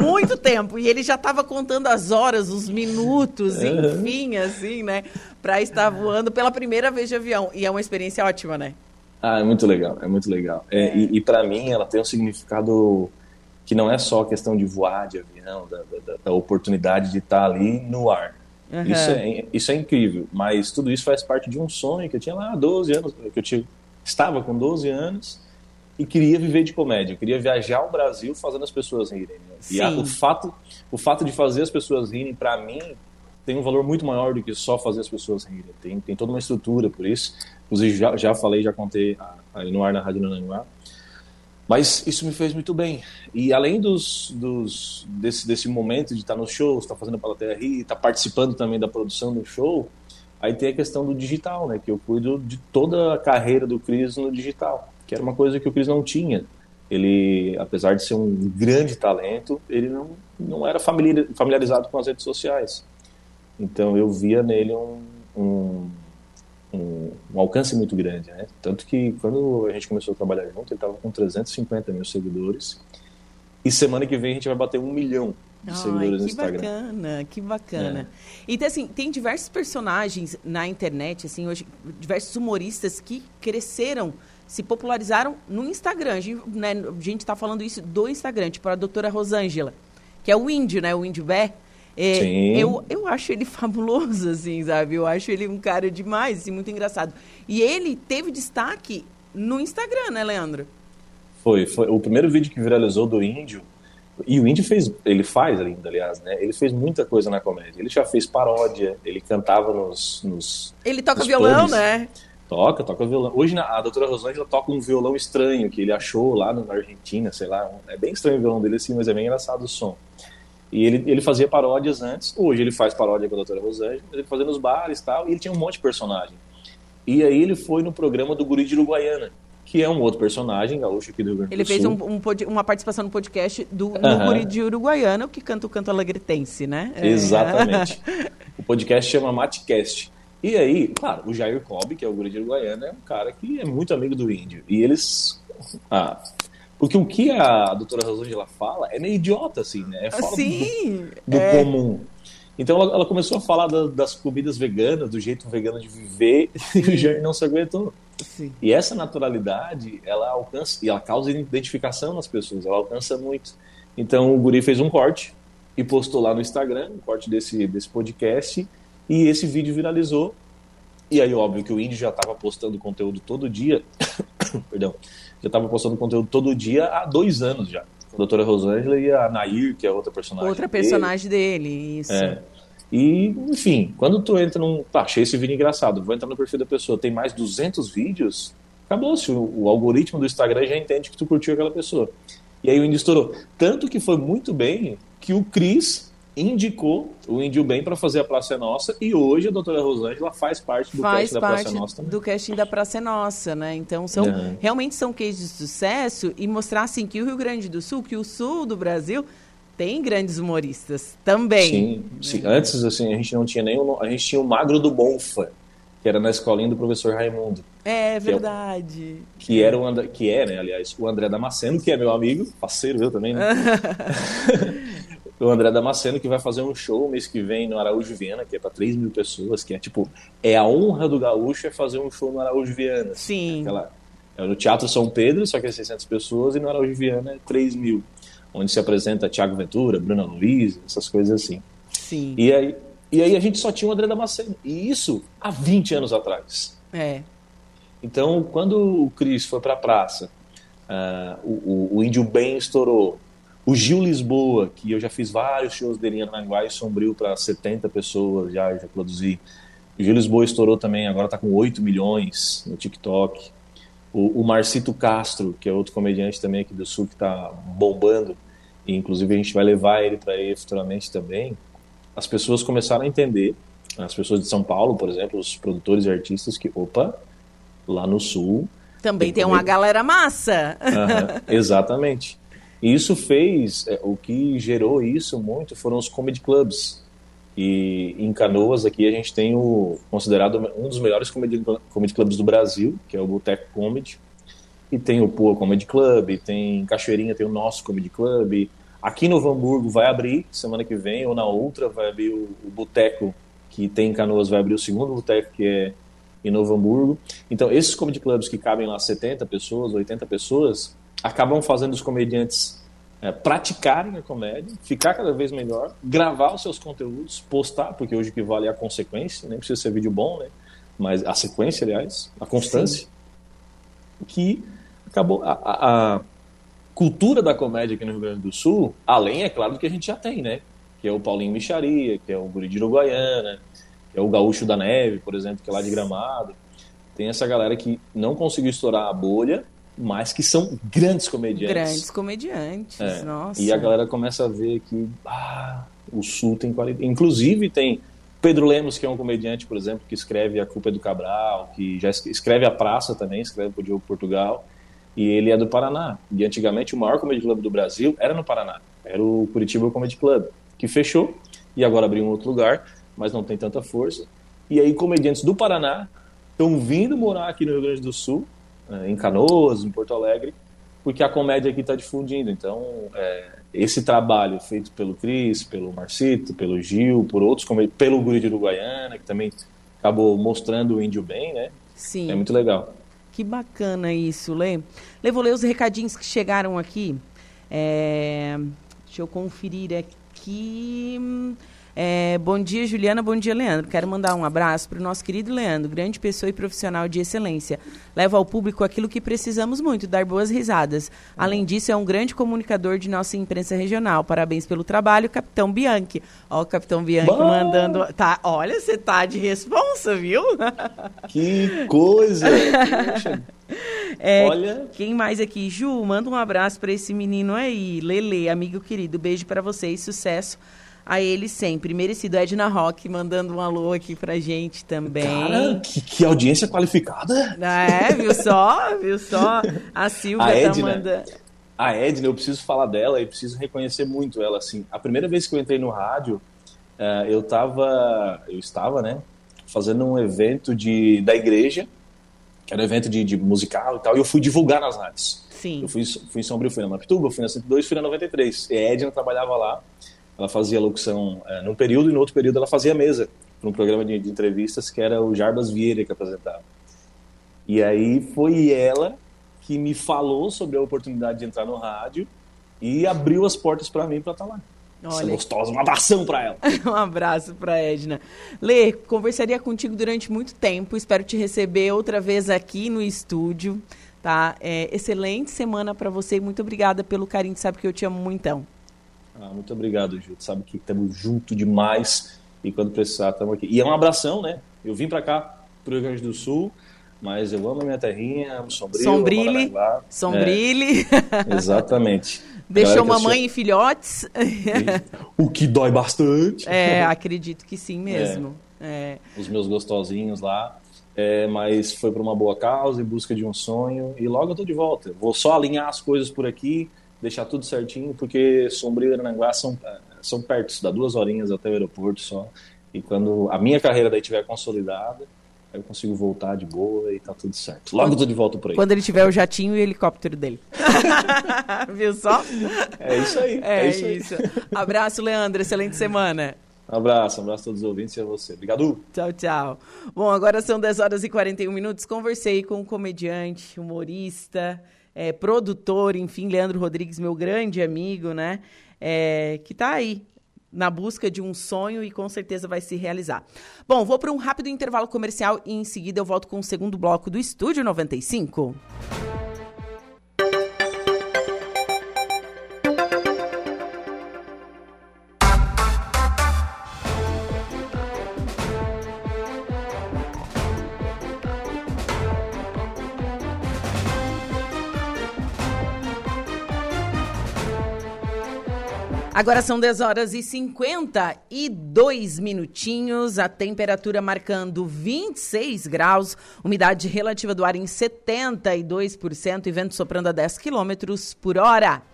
[SPEAKER 1] muito tempo e ele já estava contando as horas, os minutos, enfim, assim, né, para estar voando pela primeira vez de avião. E é uma experiência ótima, né?
[SPEAKER 2] Ah, é muito legal, é muito legal. É, é. E, e para mim ela tem um significado que não é só a questão de voar de avião, da, da, da oportunidade de estar ali no ar. Uhum. Isso, é, isso é incrível, mas tudo isso faz parte de um sonho que eu tinha lá 12 anos, que eu tinha, estava com 12 anos e queria viver de comédia, eu queria viajar o Brasil fazendo as pessoas rirem. Né? E a, o, fato, o fato de fazer as pessoas rirem, para mim, tem um valor muito maior do que só fazer as pessoas rirem. Tem, tem toda uma estrutura por isso. Inclusive, já, já falei, já contei aí no ar na Rádio Nananguá. Mas isso me fez muito bem. E além dos, dos desse, desse momento de estar nos shows, estar fazendo a plateia rir, estar participando também da produção do show, aí tem a questão do digital, né? Que eu cuido de toda a carreira do Cris no digital, que era uma coisa que o Cris não tinha. Ele, apesar de ser um grande talento, ele não, não era familiarizado com as redes sociais. Então eu via nele um, um, um, um, alcance muito grande, né? Tanto que quando a gente começou a trabalhar junto, ele estava com 350 mil seguidores. E semana que vem a gente vai bater um milhão de Ai, seguidores no Instagram.
[SPEAKER 1] Que bacana, que bacana. É. Então, assim, tem diversos personagens na internet, assim, hoje, diversos humoristas que cresceram, se popularizaram no Instagram. A gente né, está falando isso do Instagram, tipo a doutora Rosângela, que é o índio, né? O índio Bé. É, eu, eu acho ele fabuloso, assim, sabe? Eu acho ele um cara demais, assim, muito engraçado. E ele teve destaque no Instagram, né, Leandro?
[SPEAKER 2] Foi, foi o primeiro vídeo que viralizou do índio. E o índio fez, ele faz ainda, aliás, né? Ele fez muita coisa na comédia. Ele já fez paródia, ele cantava nos. nos
[SPEAKER 1] ele toca nos violão, pubs. né?
[SPEAKER 2] Toca, toca violão. Hoje a doutora Rosângela toca um violão estranho que ele achou lá na Argentina, sei lá. É bem estranho o violão dele assim, mas é bem engraçado o som. E ele, ele fazia paródias antes, hoje ele faz paródia com a doutora Rosângela, ele fazia nos bares e tal, e ele tinha um monte de personagem. E aí ele foi no programa do Guri de Uruguaiana, que é um outro personagem gaúcho aqui do Rio Grande
[SPEAKER 1] Ele fez um, um, uma participação no podcast do no Guri de Uruguaiana, que canta o canto alegretense, né?
[SPEAKER 2] É. Exatamente. o podcast chama Matcast. E aí, claro, o Jair Cobb, que é o Guri de Uruguaiana, é um cara que é muito amigo do índio. E eles... Ah, porque o que a doutora Rosângela fala é meio idiota, assim, né? É fala
[SPEAKER 1] Sim,
[SPEAKER 2] do, do é... comum. Então ela, ela, começou a falar da, das comidas veganas, do jeito vegano de viver, Sim. e o Jair não se aguentou. Sim. E essa naturalidade, ela alcança, e ela causa identificação nas pessoas, ela alcança muito. Então o Guri fez um corte e postou lá no Instagram, um corte desse, desse podcast, e esse vídeo viralizou. E aí, óbvio que o Índio já estava postando conteúdo todo dia, perdão, já estava postando conteúdo todo dia há dois anos já. A doutora Rosângela e a Nair, que é outra personagem.
[SPEAKER 1] Outra personagem dele, dele isso.
[SPEAKER 2] É. E, enfim, quando tu entra num. Pá, achei esse vídeo engraçado, vou entrar no perfil da pessoa, tem mais 200 vídeos, acabou-se. O, o, algoritmo do Instagram já entende que tu curtiu aquela pessoa. E aí o índio estourou. Tanto que foi muito bem que o Cris indicou o Índio Bem para fazer a Praça é Nossa e hoje a doutora Rosângela faz parte do
[SPEAKER 1] faz
[SPEAKER 2] casting da Praça é Nossa também.
[SPEAKER 1] do casting da Praça é Nossa, né? Então, são, uhum. realmente são cases de sucesso e mostrar, assim, que o Rio Grande do Sul, que o sul do Brasil tem grandes humoristas também.
[SPEAKER 2] Sim, sim. Antes, assim, a gente não tinha nenhum... A gente tinha o Magro do Bonfa, que era na escolinha do professor Raimundo.
[SPEAKER 1] É verdade.
[SPEAKER 2] Que, é, que era o André, que é, né, aliás, o André Damasceno, que é meu amigo, parceiro eu também, né? o André Damasceno, que vai fazer um show mês que vem no Araújo Viana, que é para 3 mil pessoas, que é tipo, é a honra do gaúcho é fazer um show no Araújo Viana.
[SPEAKER 1] Sim.
[SPEAKER 2] Aquela, é no Teatro São Pedro, só que é 600 pessoas, e no Araújo Viana é 3 mil, onde se apresenta Tiago Ventura, Bruna Luiz, essas coisas assim.
[SPEAKER 1] Sim.
[SPEAKER 2] E aí, e aí a gente só tinha o André Damasceno, e isso há 20 anos atrás.
[SPEAKER 1] É.
[SPEAKER 2] Então, quando o Cris foi para a praça, uh, o, o, o Índio Bem estourou, o Gil Lisboa, que eu já fiz vários shows dele em Aranguá e Sombrio para 70 pessoas, já, já produzi. O Gil Lisboa estourou também, agora está com 8 milhões no TikTok. O, o, Marcito Castro, que é outro comediante também aqui do Sul, que está bombando, e inclusive a gente vai levar ele para aí futuramente também. As pessoas começaram a entender, as pessoas de São Paulo, por exemplo, os produtores e artistas, que, opa, lá no Sul.
[SPEAKER 1] Também tem, tem uma galera massa.
[SPEAKER 2] Uhum, exatamente. E isso fez, é, o que gerou isso muito foram os comedy clubs. E em Canoas aqui a gente tem o considerado um dos melhores comedy, comedy clubs do Brasil, que é o Boteco Comedy. E tem o Pua Comedy Club, tem em Cachoeirinha tem o nosso Comedy Club. Aqui no Hamburgo vai abrir semana que vem, ou na outra vai abrir o, o Boteco, que tem em Canoas, vai abrir o segundo boteco, que é em Novo Hamburgo. Então, esses comedy clubs que cabem lá 70 pessoas, 80 pessoas, acabam fazendo os comediantes é, praticarem a comédia, ficar cada vez melhor, gravar os seus conteúdos, postar, porque hoje o que vale é a consequência, nem precisa ser vídeo bom, né? Mas a sequência, aliás, a constância. Sim. Que acabou. A, a, a, cultura da comédia aqui no Rio Grande do Sul, além, é claro, do que a gente já tem, né? Que é o Paulinho Micharia, que é o Guri de Uruguaiana, que é o Gaúcho da Neve, por exemplo, que é lá de Gramado. Tem essa galera que não conseguiu estourar a bolha, mas que são grandes comediantes.
[SPEAKER 1] Grandes comediantes, é. nossa.
[SPEAKER 2] E a galera começa a ver que ah, o Sul tem qualidade. Inclusive tem Pedro Lemos, que é um comediante, por exemplo, que escreve A Culpa é do Cabral, que já escreve A Praça também, escreve para o Diogo Portugal, e ele é do Paraná. E antigamente o maior comedy club do Brasil era no Paraná, era o Curitiba Comedy Club, que fechou e agora abriu um outro lugar, mas não tem tanta força. E aí comediantes do Paraná estão vindo morar aqui no Rio Grande do Sul em Canoas, em Porto Alegre, porque a comédia aqui está difundindo. Então, é, esse trabalho feito pelo Cris, pelo Marcito, pelo Gil, por outros, pelo Guri de Uruguaiana, que também acabou mostrando o índio bem, né?
[SPEAKER 1] Sim.
[SPEAKER 2] É muito legal.
[SPEAKER 1] Que bacana isso, Lê. Lê, vou ler os recadinhos que chegaram aqui. É... Deixa eu conferir aqui. É, bom dia, Juliana. Bom dia, Leandro. Quero mandar um abraço para o nosso querido Leandro, grande pessoa e profissional de excelência. Leva ao público aquilo que precisamos muito, dar boas risadas. Além disso, é um grande comunicador de nossa imprensa regional. Parabéns pelo trabalho, Capitão Bianchi. Ó, o Capitão Bianchi Bom. mandando. Tá, olha, você tá de responsa, viu?
[SPEAKER 2] Que coisa!
[SPEAKER 1] É, Olha. Quem mais aqui? Ju, manda um abraço para esse menino aí. Lele, amigo querido. Beijo para vocês, sucesso a ele sempre. Merecido Edna Rock mandando um alô aqui pra gente também.
[SPEAKER 2] Cara, que, que audiência qualificada.
[SPEAKER 1] É, viu só? Viu só? A Silvia a tá Edna, mandando.
[SPEAKER 2] A Edna, eu preciso falar dela e preciso reconhecer muito ela. Assim, a primeira vez que eu entrei no rádio, uh, eu tava. Eu estava, né? Fazendo um evento de, da igreja, que era um evento de, de musical e tal, e eu fui divulgar nas rádios.
[SPEAKER 1] Sim.
[SPEAKER 2] Eu fui, fui em Sombrio, fui na Mapituba, fui na 102, fui na 93. E a Edna trabalhava lá ela fazia locução é, num período e no outro período ela fazia mesa para um programa de, de, entrevistas que era o Jarbas Vieira que apresentava. E aí foi ela que me falou sobre a oportunidade de entrar no rádio e abriu as portas para mim para estar tá lá. Olha, Essa gostosa, um abração para ela.
[SPEAKER 1] um abraço para Edna. Lê, conversaria contigo durante muito tempo. Espero te receber outra vez aqui no estúdio. Tá? É, excelente semana para você e muito obrigada pelo carinho. Sabe que eu te amo muito. Então.
[SPEAKER 2] Ah, muito obrigado, Gil. Sabe que estamos junto demais e quando precisar estamos aqui. E é um abração, né? Eu vim para cá, para o Rio Grande do Sul, mas eu amo a minha terrinha, amo Sombrio,
[SPEAKER 1] Sombrile, Sombrile.
[SPEAKER 2] É, exatamente.
[SPEAKER 1] Deixou mamãe e filhotes.
[SPEAKER 2] o que dói bastante.
[SPEAKER 1] É, acredito que sim mesmo. É.
[SPEAKER 2] É. Os meus gostosinhos lá. É, mas foi para uma boa causa, em busca de um sonho, e logo eu tô de volta. Vou só alinhar as coisas por aqui, deixar tudo certinho, porque Sombrio e Aranaguá são, é, são perto, dá duas horinhas até o aeroporto só. E quando a minha carreira daí estiver consolidada, eu consigo voltar de boa e tá tudo certo. Logo tô de volta por aí.
[SPEAKER 1] Quando ele tiver o jatinho e o helicóptero dele. Viu só?
[SPEAKER 2] É isso aí.
[SPEAKER 1] É, é isso, aí. isso. Abraço, Leandro. Excelente semana.
[SPEAKER 2] Um abraço, um abraço a todos os ouvintes e a você. Obrigado.
[SPEAKER 1] Tchau, tchau. Bom, agora são 10 horas e 41 minutos. Conversei com um comediante, humorista, é, produtor, enfim, Leandro Rodrigues, meu grande amigo, né? É, que tá aí na busca de um sonho e com certeza vai se realizar. Bom, vou para um rápido intervalo comercial e em seguida eu volto com o segundo bloco do Estúdio 95. Agora são 10 horas e 52 minutinhos, a temperatura marcando 26 graus, umidade relativa do ar em 72% e vento soprando a 10 quilômetros por hora.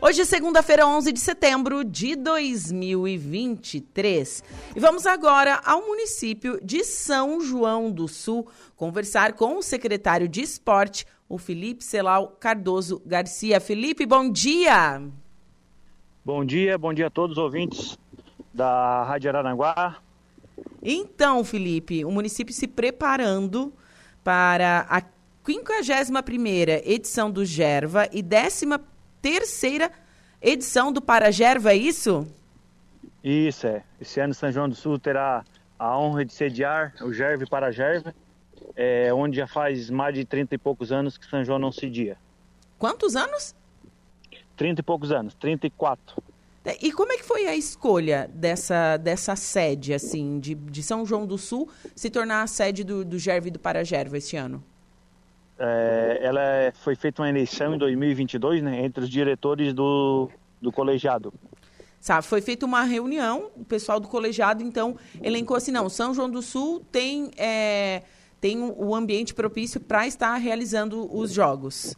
[SPEAKER 1] Hoje é segunda-feira, 11 de setembro de 2023. E vamos agora ao município de São João do Sul conversar com o secretário de Esporte, o Felipe Celal Cardoso Garcia. Felipe, bom dia!
[SPEAKER 3] Bom dia, bom dia a todos os ouvintes da Rádio Araranguá.
[SPEAKER 1] Então, Felipe, o município se preparando para a 51ª edição do Gerva e 13ª edição do Paragerva, é isso?
[SPEAKER 3] Isso, é. Esse ano São João do Sul terá a honra de sediar o Gerva para Gerva, é, onde já faz mais de 30 e poucos anos que São João não cedia.
[SPEAKER 1] Quantos anos?
[SPEAKER 3] 30 e poucos anos, 34.
[SPEAKER 1] É, e como é que foi a escolha dessa, dessa sede, assim, de, de São João do Sul se tornar a sede do, do Gerve e do Paragerva este ano?
[SPEAKER 3] É, ela é, foi feita uma eleição em 2022, né, entre os diretores do, do colegiado.
[SPEAKER 1] Sabe, foi feita uma reunião, o pessoal do colegiado, então, elencou assim, não, São João do Sul tem, é, tem o ambiente propício para estar realizando os jogos.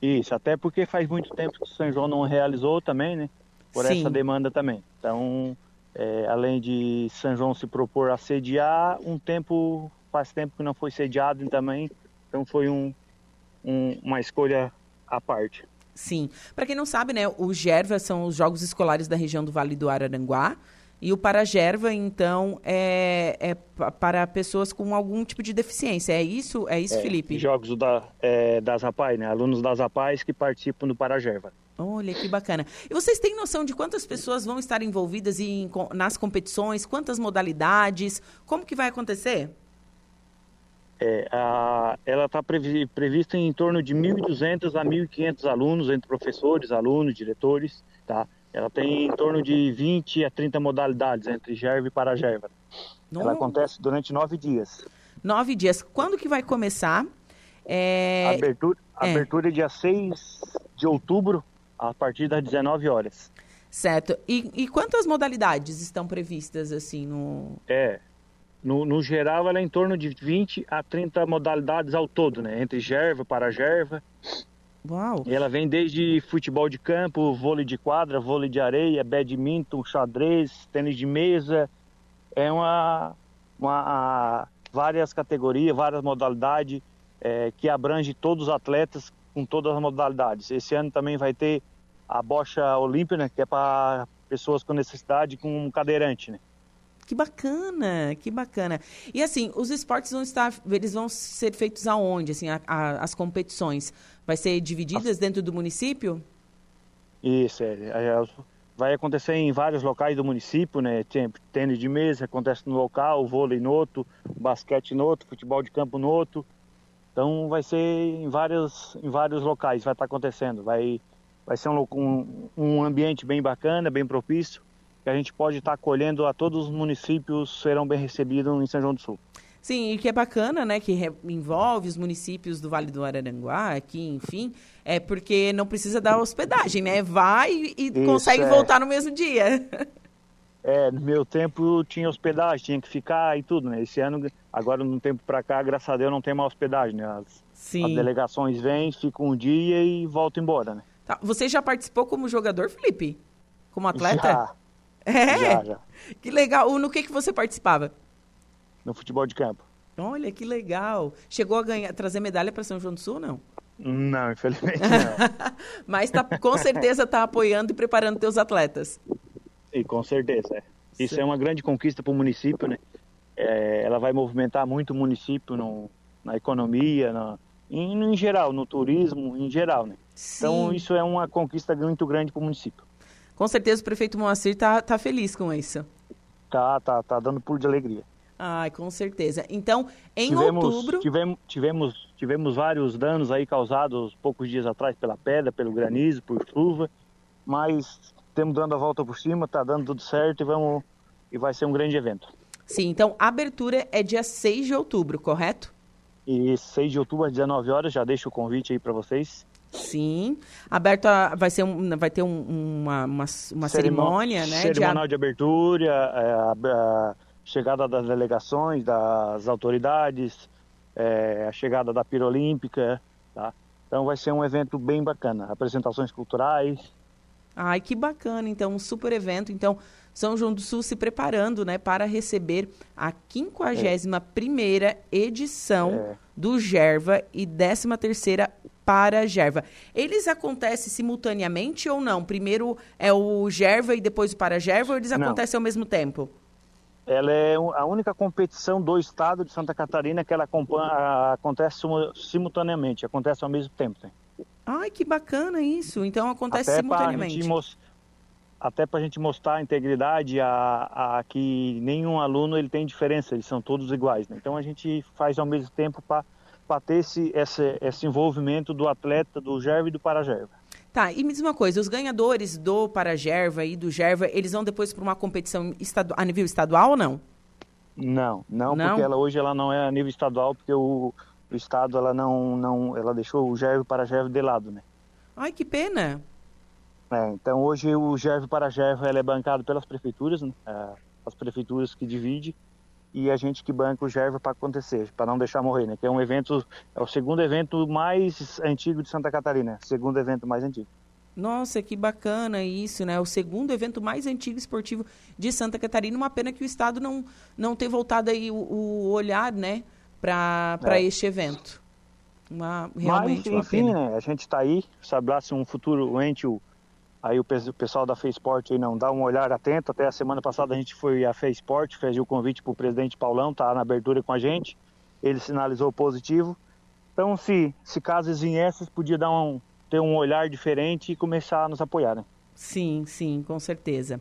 [SPEAKER 3] Isso, até porque faz muito tempo que o São João não realizou também, né? Por Sim. essa demanda também. Então, é, além de São João se propor a sediar, um tempo, faz tempo que não foi sediado também, então foi um, um, uma escolha à parte.
[SPEAKER 1] Sim. Para quem não sabe, né, os Gerva são os Jogos Escolares da região do Vale do Araranguá. E o Paragerva, então, é, é para pessoas com algum tipo de deficiência. É isso, é isso, é, Felipe?
[SPEAKER 3] Jogos da, é, das APAI, né? Alunos das APAIs que participam do Paragerva.
[SPEAKER 1] Olha, que bacana. E vocês têm noção de quantas pessoas vão estar envolvidas em, nas competições? Quantas modalidades? Como que vai acontecer?
[SPEAKER 3] É, a, ela está previ, prevista em torno de 1.200 a 1.500 alunos, entre professores, alunos, diretores, tá? Ela tem em torno de 20 a 30 modalidades entre gerva e paragerva. Não. Ela acontece durante nove dias.
[SPEAKER 1] Nove dias. Quando que vai começar?
[SPEAKER 3] É... A abertura, é. abertura dia 6 de outubro, a partir das 19 horas.
[SPEAKER 1] Certo. E, e quantas modalidades estão previstas assim no.
[SPEAKER 3] É. No, no geral, ela é em torno de 20 a 30 modalidades ao todo, né? Entre gerva, paragerva.
[SPEAKER 1] Uau!
[SPEAKER 3] E ela vem desde futebol de campo, vôlei de quadra, vôlei de areia, badminton, xadrez, tênis de mesa. É uma, uma várias categorias, várias modalidades é, que abrange todos os atletas com todas as modalidades. Esse ano também vai ter a bocha olímpica, né, que é para pessoas com necessidade com um cadeirante, né?
[SPEAKER 1] Que bacana, que bacana. E assim, os esportes vão estar, eles vão ser feitos aonde, assim, a, a, as competições? Vai ser divididas dentro do município?
[SPEAKER 3] Isso, é, é, vai acontecer em vários locais do município, né? Tem tênis de mesa, acontece no local, vôlei no outro, basquete no outro, futebol de campo no outro. Então vai ser em vários, em vários locais, vai estar acontecendo. Vai, vai ser um, um, um ambiente bem bacana, bem propício que a gente pode estar acolhendo a todos os municípios serão bem recebidos em São João do Sul.
[SPEAKER 1] Sim, e que é bacana, né, que envolve os municípios do Vale do Araranguá, aqui, enfim, é porque não precisa dar hospedagem, né? Vai e Isso, consegue é. voltar no mesmo dia.
[SPEAKER 3] É, no meu tempo tinha hospedagem, tinha que ficar e tudo, né? Esse ano, agora no tempo para cá, graças a Deus, não tem mais hospedagem, né? As, Sim. as delegações vêm, ficam um dia e voltam embora, né?
[SPEAKER 1] Tá. Você já participou como jogador, Felipe? Como atleta?
[SPEAKER 3] Já.
[SPEAKER 1] É? Já, já. Que legal. No que, que você participava?
[SPEAKER 3] No futebol de campo.
[SPEAKER 1] Olha que legal. Chegou a ganhar, trazer medalha para São João do Sul, não?
[SPEAKER 3] Não, infelizmente não.
[SPEAKER 1] Mas tá, com certeza está apoiando e preparando teus atletas.
[SPEAKER 3] E com certeza, é. Isso Sim. é uma grande conquista para o município, né? É, ela vai movimentar muito o município no, na economia, na, em, em, geral, no turismo, em geral, né? Então, Sim. Então isso é uma conquista muito grande para o município.
[SPEAKER 1] Com certeza o prefeito Moacir tá, tá feliz com isso.
[SPEAKER 3] Tá, tá, tá dando pulo de alegria.
[SPEAKER 1] Ai, com certeza. Então, em
[SPEAKER 3] tivemos,
[SPEAKER 1] outubro.
[SPEAKER 3] Tivemos, tivemos, tivemos vários danos aí causados poucos dias atrás pela pedra, pelo granizo, por chuva, mas estamos dando a volta por cima, tá dando tudo certo e vamos e vai ser um grande evento.
[SPEAKER 1] Sim, então a abertura é dia 6 de outubro, correto?
[SPEAKER 3] E 6 de outubro às 19 horas, já deixo o convite aí para vocês.
[SPEAKER 1] Sim. Aberto a, vai, ser um, vai ter um, uma, uma, uma cerimônia, né?
[SPEAKER 3] Cerimonial de, de abertura, é, a, a, chegada das delegações, das autoridades, é, a chegada da Pira Olímpica, tá? Então vai ser um evento bem bacana. Apresentações culturais.
[SPEAKER 1] Ai, que bacana. Então, um super evento. Então, São João do Sul se preparando, né, para receber a 51ª é. edição é. do Gerva e 13ª para Gerva. Eles acontecem simultaneamente ou não? Primeiro é o Gerva e depois o para Gerva ou eles não. acontecem ao mesmo tempo?
[SPEAKER 3] Ela é a única competição do estado de Santa Catarina que ela acontece simultaneamente, acontece ao mesmo tempo.
[SPEAKER 1] Ai, que bacana isso. Então acontece até simultaneamente.
[SPEAKER 3] Até para a gente mostrar a integridade, a, a, que nenhum aluno ele tem diferença, eles são todos iguais. Né? Então a gente faz ao mesmo tempo para ter esse, esse, esse envolvimento do atleta, do Gerva e do Paragerva.
[SPEAKER 1] Tá, e me diz uma coisa, os ganhadores do Paragerva e do Gerva, eles vão depois para uma competição a nível estadual ou não?
[SPEAKER 3] Não, não, não, porque ela hoje ela não é a nível estadual, porque o, o estado ela não, não, ela deixou o Gerva e o Paragerva de lado, né?
[SPEAKER 1] Ai, que pena.
[SPEAKER 3] É, então hoje o Gerva o Paragerva ela é bancado pelas prefeituras, né? É, as prefeituras que dividem e a gente que banca o Gerva para acontecer, para não deixar morrer, né? Que é um evento, é o segundo evento mais antigo de Santa Catarina, segundo evento mais antigo.
[SPEAKER 1] Nossa, que bacana isso, né? O segundo evento mais antigo esportivo de Santa Catarina. Uma pena que o Estado não, não ter voltado aí o, o olhar, né, para é. este evento. Uma, realmente
[SPEAKER 3] Mas, enfim,
[SPEAKER 1] uma
[SPEAKER 3] pena. né? A gente está aí, sabe lá se um futuro ente o Aí o pessoal da Feisport aí não dá um olhar atento. Até a semana passada a gente foi à Feisport, fez o convite para o presidente Paulão, tá na abertura com a gente. Ele sinalizou positivo. Então, se, se casos viessem, podia dar um, ter um olhar diferente e começar a nos apoiar, né?
[SPEAKER 1] Sim, sim, com certeza.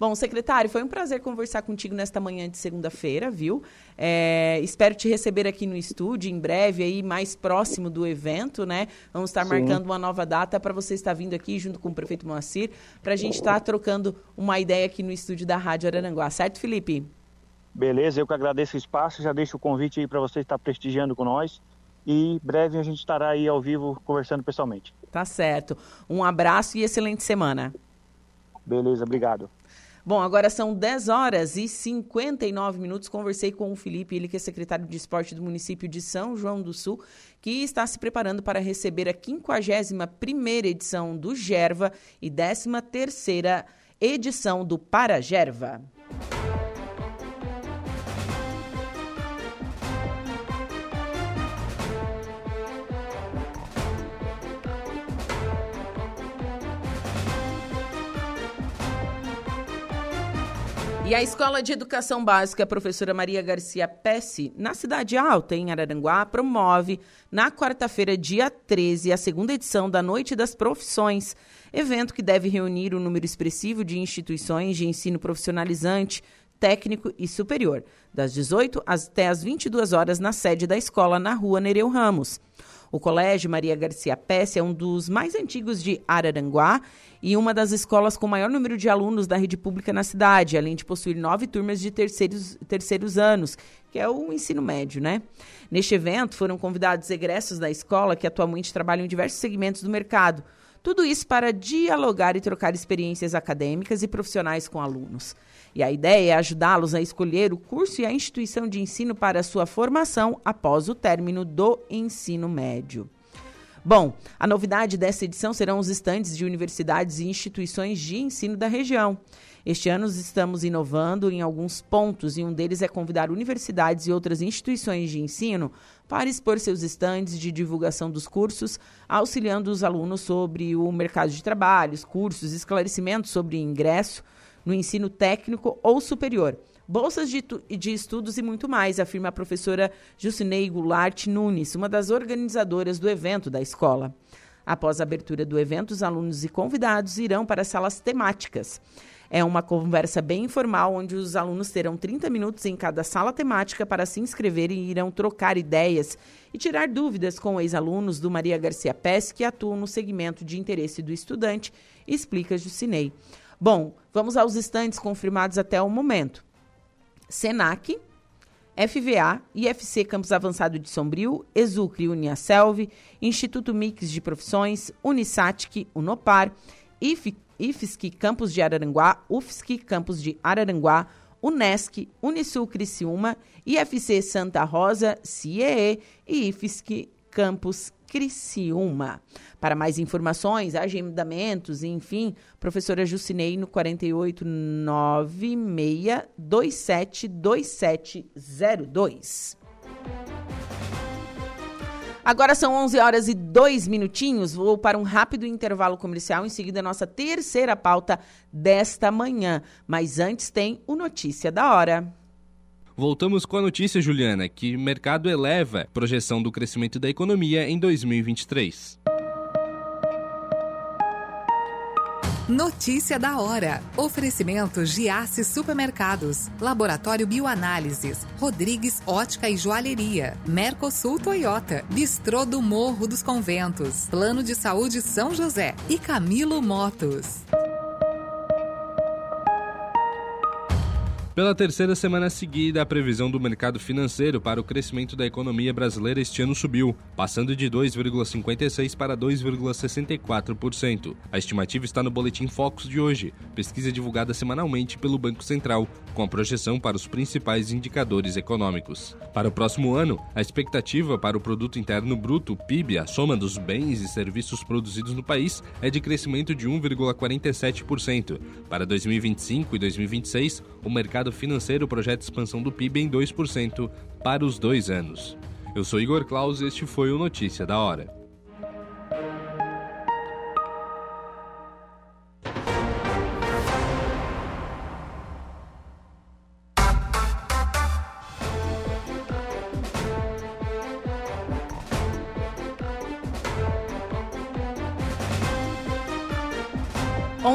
[SPEAKER 1] Bom, secretário, foi um prazer conversar contigo nesta manhã de segunda-feira, viu? É, espero te receber aqui no estúdio em breve, aí mais próximo do evento, né? Vamos estar Sim. marcando uma nova data para você estar vindo aqui junto com o prefeito Moacir, para a gente estar trocando uma ideia aqui no estúdio da Rádio Araranguá, certo, Felipe?
[SPEAKER 3] Beleza, eu que agradeço o espaço, já deixo o convite aí para você estar prestigiando com nós e breve a gente estará aí ao vivo conversando pessoalmente.
[SPEAKER 1] Tá certo. Um abraço e excelente semana.
[SPEAKER 3] Beleza, obrigado.
[SPEAKER 1] Bom, agora são 10 horas e 59 minutos. Conversei com o Felipe, ele que é secretário de esporte do município de São João do Sul, que está se preparando para receber a 51ª edição do Gerva e 13ª edição do Paragerva. E a Escola de Educação Básica Professora Maria Garcia Pesce, na Cidade Alta, em Araranguá, promove, na quarta-feira, dia 13, a segunda edição da Noite das Profissões, evento que deve reunir um número expressivo de instituições de ensino profissionalizante, técnico e superior, das 18 até as 22 horas na sede da escola, na rua Nereu Ramos. O Colégio Maria Garcia Pesce é um dos mais antigos de Araranguá e uma das escolas com maior número de alunos da rede pública na cidade, além de possuir nove turmas de terceiros, terceiros anos, que é o ensino médio, né? Neste evento foram convidados egressos da escola que atualmente trabalham em diversos segmentos do mercado. Tudo isso para dialogar e trocar experiências acadêmicas e profissionais com alunos. E a ideia é ajudá-los a escolher o curso e a instituição de ensino para sua formação após o término do ensino médio. Bom, a novidade dessa edição serão os estandes de universidades e instituições de ensino da região. Este ano estamos inovando em alguns pontos e um deles é convidar universidades e outras instituições de ensino para expor seus estandes de divulgação dos cursos, auxiliando os alunos sobre o mercado de trabalho, cursos, esclarecimentos sobre ingresso no ensino técnico ou superior bolsas de, de, estudos e muito mais, afirma a professora Jucinei Goulart Nunes, uma das organizadoras do evento da escola. Após a abertura do evento, os alunos e convidados irão para salas temáticas. É uma conversa bem informal, onde os alunos terão 30 minutos em cada sala temática para se inscrever e irão trocar ideias e tirar dúvidas com ex-alunos do Maria Garcia Pes, que atuam no segmento de interesse do estudante, explica Jucinei. Bom, vamos aos estantes confirmados até o momento. Senac, FVA, IFC Campus Avançado de Sombrio, Exucre Uniaselv, Instituto Mix de Profissões, Unisatic, Unopar, IF, IFSC Campus de Araranguá, UFSC Campus de Araranguá, Unesc, Unisul Criciúma, IFC Santa Rosa, CIEE e IFSC Campus Criciúma. Para mais informações, agendamentos, enfim, professora Jucinei no 48926272702. Agora são 11 horas e 2 minutinhos. Vou para um rápido intervalo comercial. Em seguida, nossa terceira pauta desta manhã. Mas antes tem o Notícia da Hora.
[SPEAKER 4] Voltamos com a notícia, Juliana, que mercado eleva projeção do crescimento da economia em 2023.
[SPEAKER 5] Notícia da hora. Oferecimento Giasse Supermercados, Laboratório Bioanálises, Rodrigues Ótica e Joalheria, Mercosul Toyota, Bistrô do Morro dos Conventos, Plano de Saúde São José e Camilo Motos.
[SPEAKER 4] Pela terceira semana seguida, a previsão do mercado financeiro para o crescimento da economia brasileira este ano subiu, passando de 2,56% para 2,64%. A estimativa está no Boletim Focus de hoje, pesquisa divulgada semanalmente pelo Banco Central, com a projeção para os principais indicadores econômicos. Para o próximo ano, a expectativa para o Produto Interno Bruto, PIB, a soma dos bens e serviços produzidos no país, é de crescimento de 1,47%. Para 2025 e 2026, o mercado mercado financeiro projeta expansão do PIB em 2% para os dois anos. Eu sou Igor Claus e este foi o Notícia da Hora.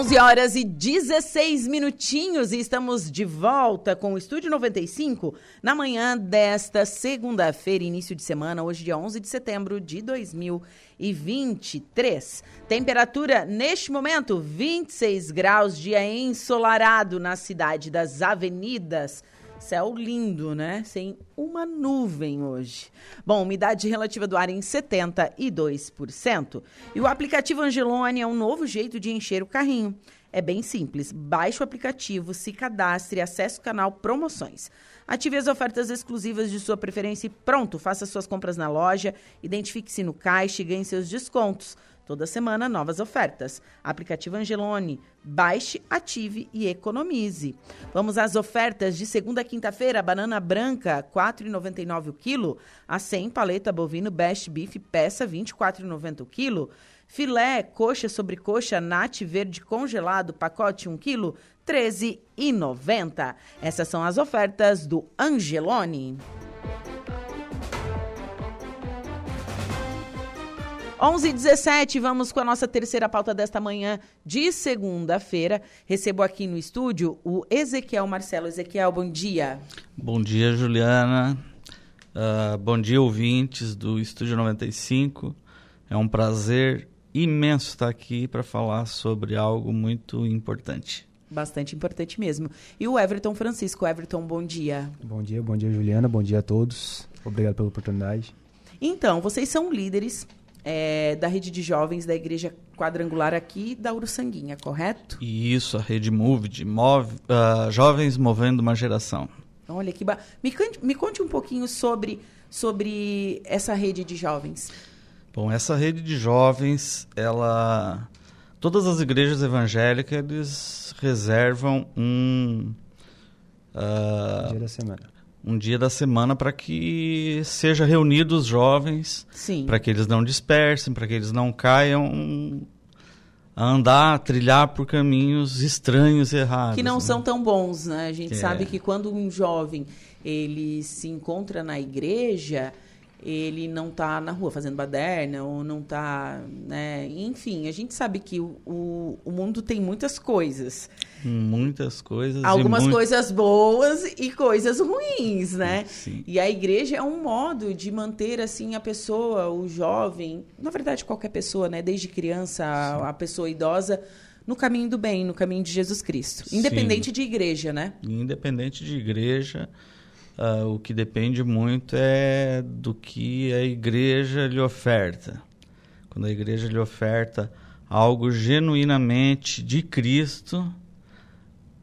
[SPEAKER 1] 11 horas e 16 minutinhos e estamos de volta com o Estúdio 95 na manhã desta segunda-feira, início de semana, hoje dia 11 de setembro de 2023. Temperatura neste momento 26 graus, dia ensolarado na cidade das avenidas Céu lindo, né? Sem uma nuvem hoje. Bom, umidade relativa do ar em 72%. E o aplicativo Angelone é um novo jeito de encher o carrinho. É bem simples. Baixe o aplicativo, se cadastre, acesse o canal Promoções. Ative as ofertas exclusivas de sua preferência e pronto, faça suas compras na loja, identifique-se no caixa e ganhe seus descontos. Toda semana, novas ofertas. Aplicativo Angelone. Baixe, ative e economize. Vamos às ofertas de segunda a quinta-feira. Banana branca, R$ 4,99 o quilo. A 100, paleta bovino Best Beef, peça, R$ 24,90 o quilo. Filé, coxa sobre coxa, nat verde congelado, pacote 1 quilo, R$ 13,90. Essas são as ofertas do Angelone. 11 h 17 vamos com a nossa terceira pauta desta manhã de segunda-feira. Recebo aqui no estúdio o Ezequiel Marcelo. Ezequiel, bom dia.
[SPEAKER 6] Bom dia, Juliana. Uh, bom dia, ouvintes do Estúdio 95. É um prazer imenso estar aqui para falar sobre algo muito importante.
[SPEAKER 1] Bastante importante mesmo. E o Everton Francisco. Everton, bom dia.
[SPEAKER 7] Bom dia, bom dia, Juliana. Bom dia a todos. Obrigado pela oportunidade.
[SPEAKER 1] Então, vocês são líderes é, da rede de jovens da Igreja Quadrangular aqui da Uruçanguinha, correto?
[SPEAKER 6] Isso, a rede Moved, move, uh, Jovens Movendo uma Geração.
[SPEAKER 1] Olha que ba... me, conte, me conte um pouquinho sobre, sobre essa rede de jovens.
[SPEAKER 6] Bom, essa rede de jovens, ela todas as igrejas evangélicas eles reservam um
[SPEAKER 7] uh, dia da semana.
[SPEAKER 6] Um dia da semana para que seja reunidos os jovens, para que eles não dispersem, para que eles não caiam a andar, a trilhar por caminhos estranhos e errados.
[SPEAKER 1] Que não
[SPEAKER 6] né?
[SPEAKER 1] são tão bons, né? A gente é. sabe que quando um jovem ele se encontra na igreja, ele não está na rua fazendo baderna ou não está, né? Enfim, a gente sabe que o, o, o mundo tem muitas coisas.
[SPEAKER 6] Muitas coisas.
[SPEAKER 1] Algumas
[SPEAKER 6] muito...
[SPEAKER 1] coisas boas e coisas ruins, né?
[SPEAKER 6] Sim.
[SPEAKER 1] E a igreja é um modo de manter assim a pessoa, o jovem, na verdade qualquer pessoa, né? Desde criança a, a pessoa idosa no caminho do bem, no caminho de Jesus Cristo, independente Sim. de igreja, né?
[SPEAKER 6] Independente de igreja. Uh, o que depende muito é do que a igreja lhe oferta. Quando a igreja lhe oferta algo genuinamente de Cristo,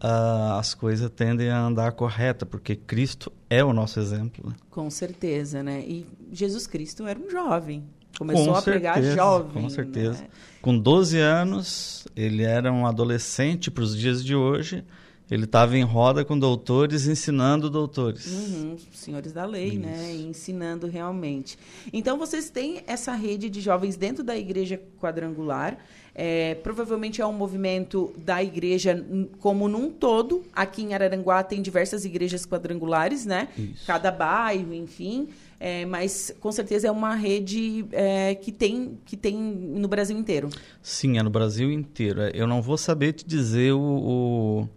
[SPEAKER 6] uh, as coisas tendem a andar correta, porque Cristo é o nosso exemplo. Né?
[SPEAKER 1] Com certeza, né? E Jesus Cristo era um jovem. Começou com a certeza, pregar jovem.
[SPEAKER 6] Com certeza.
[SPEAKER 1] Né?
[SPEAKER 6] Com 12 anos, ele era um adolescente para os dias de hoje ele estava em roda com doutores, ensinando doutores.
[SPEAKER 1] Uhum, senhores da lei, né? Isso. né? Ensinando realmente. Então, vocês têm essa rede de jovens dentro da igreja quadrangular. É, provavelmente é um movimento da igreja como num todo. Aqui em Araranguá tem diversas igrejas quadrangulares, né?
[SPEAKER 6] Isso.
[SPEAKER 1] Cada bairro, enfim. É, mas com certeza é uma rede é, que, tem, que tem no Brasil inteiro.
[SPEAKER 6] Sim, é no Brasil inteiro. É, eu não vou saber te dizer o, o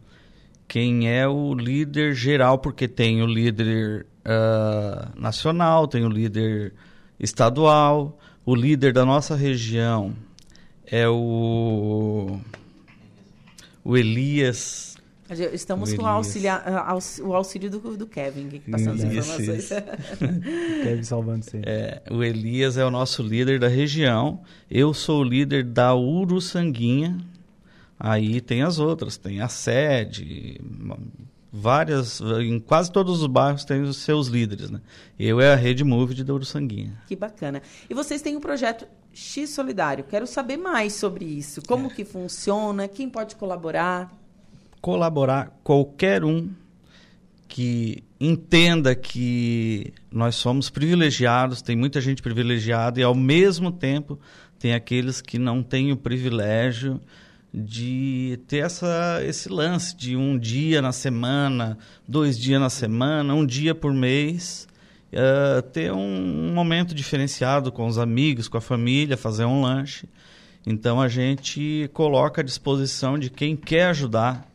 [SPEAKER 6] quem é o líder geral, porque tem o líder uh, nacional, tem o líder estadual, o líder da nossa região é o, o Elias.
[SPEAKER 1] Estamos o com o, auxilia, o auxílio do, do Kevin, que passando as informações.
[SPEAKER 7] Kevin salvando sempre.
[SPEAKER 6] É, o Elias é o nosso líder da região. Eu sou o líder da Uruçanguinha, Aí tem as outras, tem a sede, várias, em quase todos os bairros tem os seus líderes, né? Eu é a Rede Move de Douro Sanguinha.
[SPEAKER 1] Que bacana. E vocês têm um projeto X Solidário. Quero saber mais sobre isso. Como é. que funciona? Quem pode colaborar?
[SPEAKER 6] Colaborar qualquer um que entenda que nós somos privilegiados, tem muita gente privilegiada e ao mesmo tempo tem aqueles que não têm o privilégio de ter essa, esse lance de um dia na semana, dois dias na semana, um dia por mês, uh, ter um, um, momento diferenciado com os amigos, com a família, fazer um lanche. Então a gente coloca à disposição de quem quer ajudar,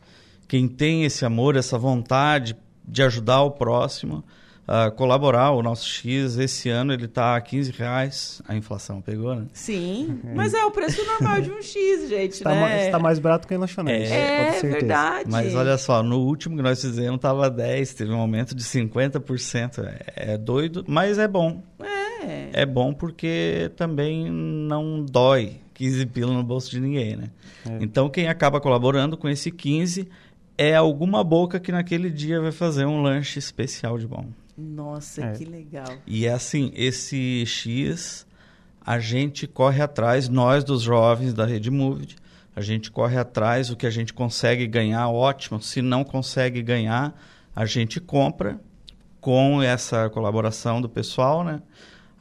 [SPEAKER 6] quem tem esse amor, essa vontade de ajudar o próximo, uh, colaborar. O nosso X esse ano ele está a 15 reais. A inflação pegou, né?
[SPEAKER 1] Sim, é. mas é o preço normal de um X, gente,
[SPEAKER 7] está
[SPEAKER 1] né?
[SPEAKER 7] Mais, está mais barato que a lanchonete.
[SPEAKER 1] É, é verdade.
[SPEAKER 6] Mas olha só, no último que nós fizemos estava 10, teve um aumento de 50%. É, é doido, mas é bom.
[SPEAKER 1] É.
[SPEAKER 6] É bom porque também não dói 15 pila no bolso de ninguém, né? É. Então quem acaba colaborando com esse 15 é alguma boca que naquele dia vai fazer um lanche especial de bom.
[SPEAKER 1] Nossa, é. que legal.
[SPEAKER 6] E é assim, esse X, a gente corre atrás, nós dos jovens da Rede Moved, a gente corre atrás, o que a gente consegue ganhar, ótimo. Se não consegue ganhar, a gente compra com essa colaboração do pessoal, né?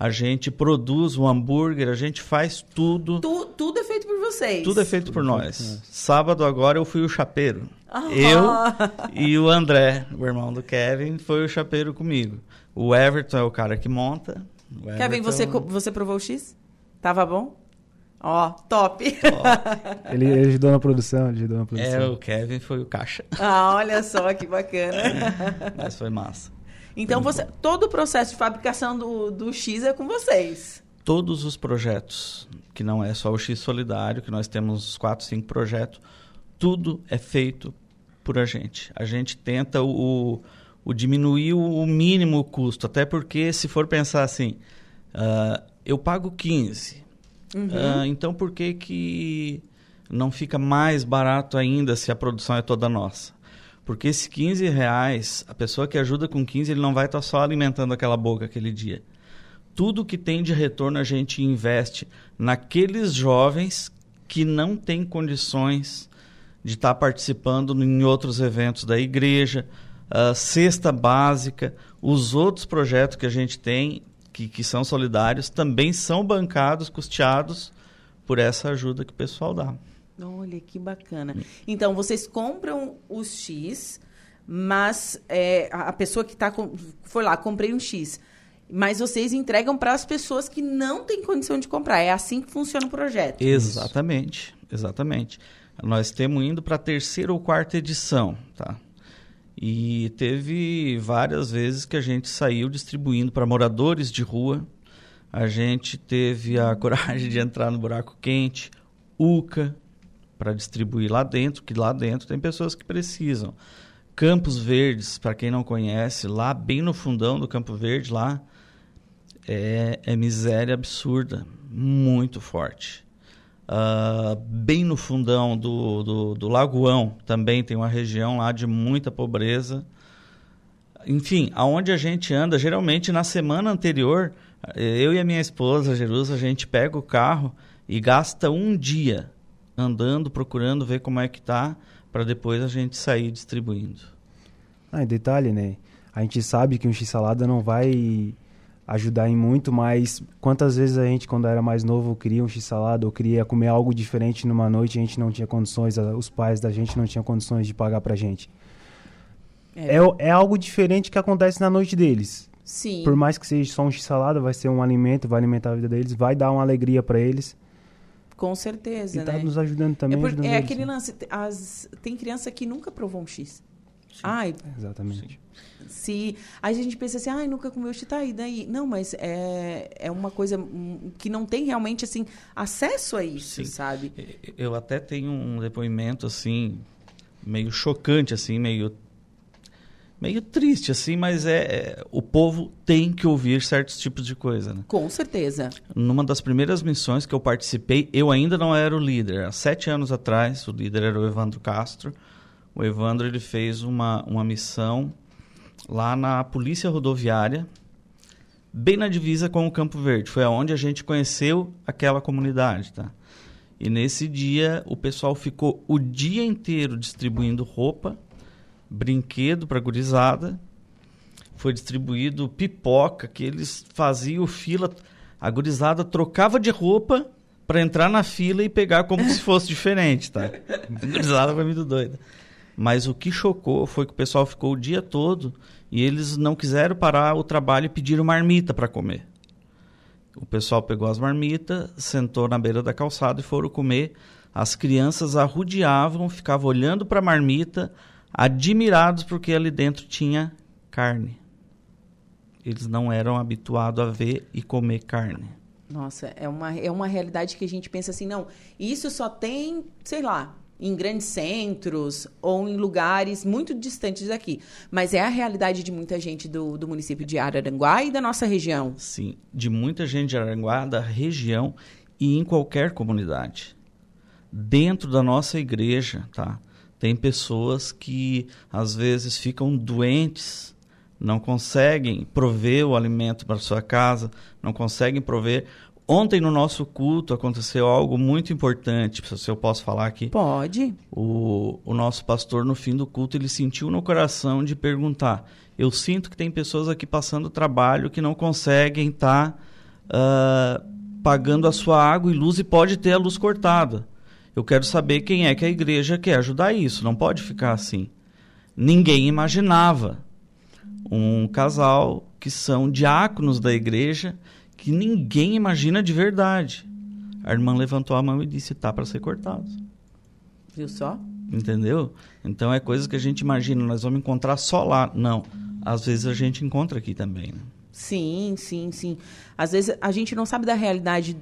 [SPEAKER 6] A gente produz o um hambúrguer, a gente faz tudo.
[SPEAKER 1] Tu, tudo é feito por vocês.
[SPEAKER 6] Tudo é feito tudo por nós. Feito Sábado agora eu fui o chapeiro. Eu e o André, o irmão do Kevin, foi o chapeiro comigo. O Everton é o cara que monta.
[SPEAKER 1] Kevin, você, você provou o X? Tava bom? Ó, top. top.
[SPEAKER 7] ele, ele ajudou na produção, ajudou na produção.
[SPEAKER 6] É, o Kevin foi o caixa.
[SPEAKER 1] Ah, olha só que bacana.
[SPEAKER 6] Mas foi massa.
[SPEAKER 1] Então, você, todo o processo de fabricação do, do X é com vocês?
[SPEAKER 6] Todos os projetos, que não é só o X Solidário, que nós temos quatro, cinco projetos, tudo é feito por a gente. A gente tenta o, o diminuir o mínimo custo, até porque se for pensar assim, uh, eu pago 15, uhum. uh, então por que que não fica mais barato ainda se a produção é toda nossa? Porque esses 15 reais, a pessoa que ajuda com 15, ele não vai estar só alimentando aquela boca aquele dia. Tudo que tem de retorno a gente investe naqueles jovens que não tem condições de estar tá participando em outros eventos da igreja, uh, cesta básica, os outros projetos que a gente tem, que, que são solidários, também são bancados, custeados por essa ajuda que o pessoal dá.
[SPEAKER 1] Olha, que bacana. Então, vocês compram os X, mas é, a pessoa que tá com, foi lá, comprei um X, mas vocês entregam para as pessoas que não têm condição de comprar. É assim que funciona o projeto.
[SPEAKER 6] Exatamente, exatamente. Nós temos indo para a terceira ou quarta edição, tá? E teve várias vezes que a gente saiu distribuindo para moradores de rua. A gente teve a coragem de entrar no buraco quente, UCA, para distribuir lá dentro, que lá dentro tem pessoas que precisam. Campos Verdes, para quem não conhece, lá bem no fundão do Campo Verde, lá é, é miséria absurda, muito forte. Uh, bem no fundão do, do, do, Lagoão também tem uma região lá de muita pobreza. Enfim, aonde a gente anda, geralmente na semana anterior, eu e a minha esposa, Jerusa, a gente pega o carro e gasta um dia andando, procurando ver como é que tá, para depois a gente sair distribuindo.
[SPEAKER 7] Ah, detalhe, né? A gente sabe que um x-salada não vai ajudar em muito, mas quantas vezes a gente, quando era mais novo, queria um x-salada ou queria comer algo diferente numa noite a gente não tinha condições, os pais da gente não tinham condições de pagar pra gente. É, é, é algo diferente que acontece na noite deles.
[SPEAKER 1] Sim.
[SPEAKER 7] Por mais que seja só um x-salada, vai ser um alimento, vai alimentar a vida deles, vai dar uma alegria para eles.
[SPEAKER 1] Com certeza,
[SPEAKER 7] e tá
[SPEAKER 1] né?
[SPEAKER 7] nos ajudando também.
[SPEAKER 1] É,
[SPEAKER 7] por, ajudando
[SPEAKER 1] é aquele né? lance, as, tem criança que nunca provou um X. Sim, Ai,
[SPEAKER 7] exatamente.
[SPEAKER 1] Se aí a gente pensa assim, ai, nunca comeu X, tá, e daí? Não, mas é, é uma coisa que não tem realmente, assim, acesso a isso, Sim. sabe?
[SPEAKER 6] Eu até tenho um depoimento, assim, meio chocante, assim, meio meio triste, assim, mas é, é, o povo tem que ouvir certos tipos de coisa, né?
[SPEAKER 1] Com certeza.
[SPEAKER 6] Numa das primeiras missões que eu participei, eu ainda não era o líder. Há sete anos atrás, o líder era o Evandro Castro. O Evandro ele fez uma, uma missão lá na Polícia Rodoviária, bem na divisa com o Campo Verde. Foi aonde a gente conheceu aquela comunidade, tá? E nesse dia, o pessoal ficou o dia inteiro distribuindo roupa brinquedo para gurizada. Foi distribuído pipoca, que eles faziam fila. A gurizada trocava de roupa para entrar na fila e pegar como se fosse diferente, tá? A gurizada foi muito doida. Mas o que chocou foi que o pessoal ficou o dia todo e eles não quiseram parar o trabalho e pediram marmita para comer. O pessoal pegou as marmitas, sentou na beira da calçada e foram comer. As crianças arrudeavam, ficavam olhando para a marmita, admirados porque ali dentro tinha carne. Eles não eram habituados a ver e comer carne.
[SPEAKER 1] Nossa, é uma, é uma realidade que a gente pensa assim, não, isso só tem, sei lá, em grandes centros ou em lugares muito distantes daqui. Mas é a realidade de muita gente do, do município de Araranguá e da nossa região.
[SPEAKER 6] Sim, de muita gente de Araranguá, da região e em qualquer comunidade. Dentro da nossa igreja, tá? Tem pessoas que às vezes ficam doentes, não conseguem prover o alimento para sua casa, não conseguem prover. Ontem no nosso culto aconteceu algo muito importante, se eu posso falar aqui.
[SPEAKER 1] Pode.
[SPEAKER 6] O, o nosso pastor no fim do culto ele sentiu no coração de perguntar: eu sinto que tem pessoas aqui passando trabalho que não conseguem estar tá, uh, pagando a sua água e luz e pode ter a luz cortada. Eu quero saber quem é que a igreja quer ajudar isso. Não pode ficar assim. Ninguém imaginava um casal que são diáconos da igreja que ninguém imagina de verdade. A irmã levantou a mão e disse: tá para ser cortado.
[SPEAKER 1] Viu só?
[SPEAKER 6] Entendeu? Então é coisa que a gente imagina, nós vamos encontrar só lá. Não. Às vezes a gente encontra aqui também. Né?
[SPEAKER 1] Sim, sim, sim. Às vezes a gente não sabe da realidade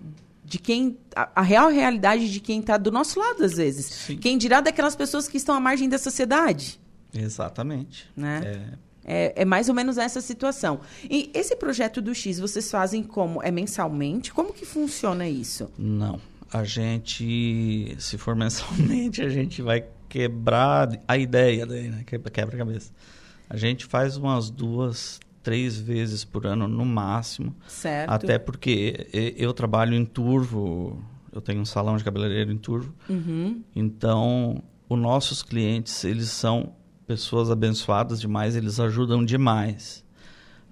[SPEAKER 1] de quem a, a, real realidade de quem está do nosso lado às vezes. Sim. Quem dirá daquelas pessoas que estão à margem da sociedade.
[SPEAKER 6] Exatamente.
[SPEAKER 1] Né? É... É, é, mais ou menos essa situação. E esse projeto do X, vocês fazem como? É mensalmente? Como que funciona isso?
[SPEAKER 6] Não. A gente, se for mensalmente, a gente vai quebrar a ideia daí, né? Quebra-cabeça. A gente faz umas duas, três vezes por ano no máximo.
[SPEAKER 1] Certo.
[SPEAKER 6] Até porque eu trabalho em turvo Eu tenho um salão de cabeleireiro em Turvo.
[SPEAKER 1] Uhum.
[SPEAKER 6] Então, os nossos clientes, eles são pessoas abençoadas demais, eles ajudam demais.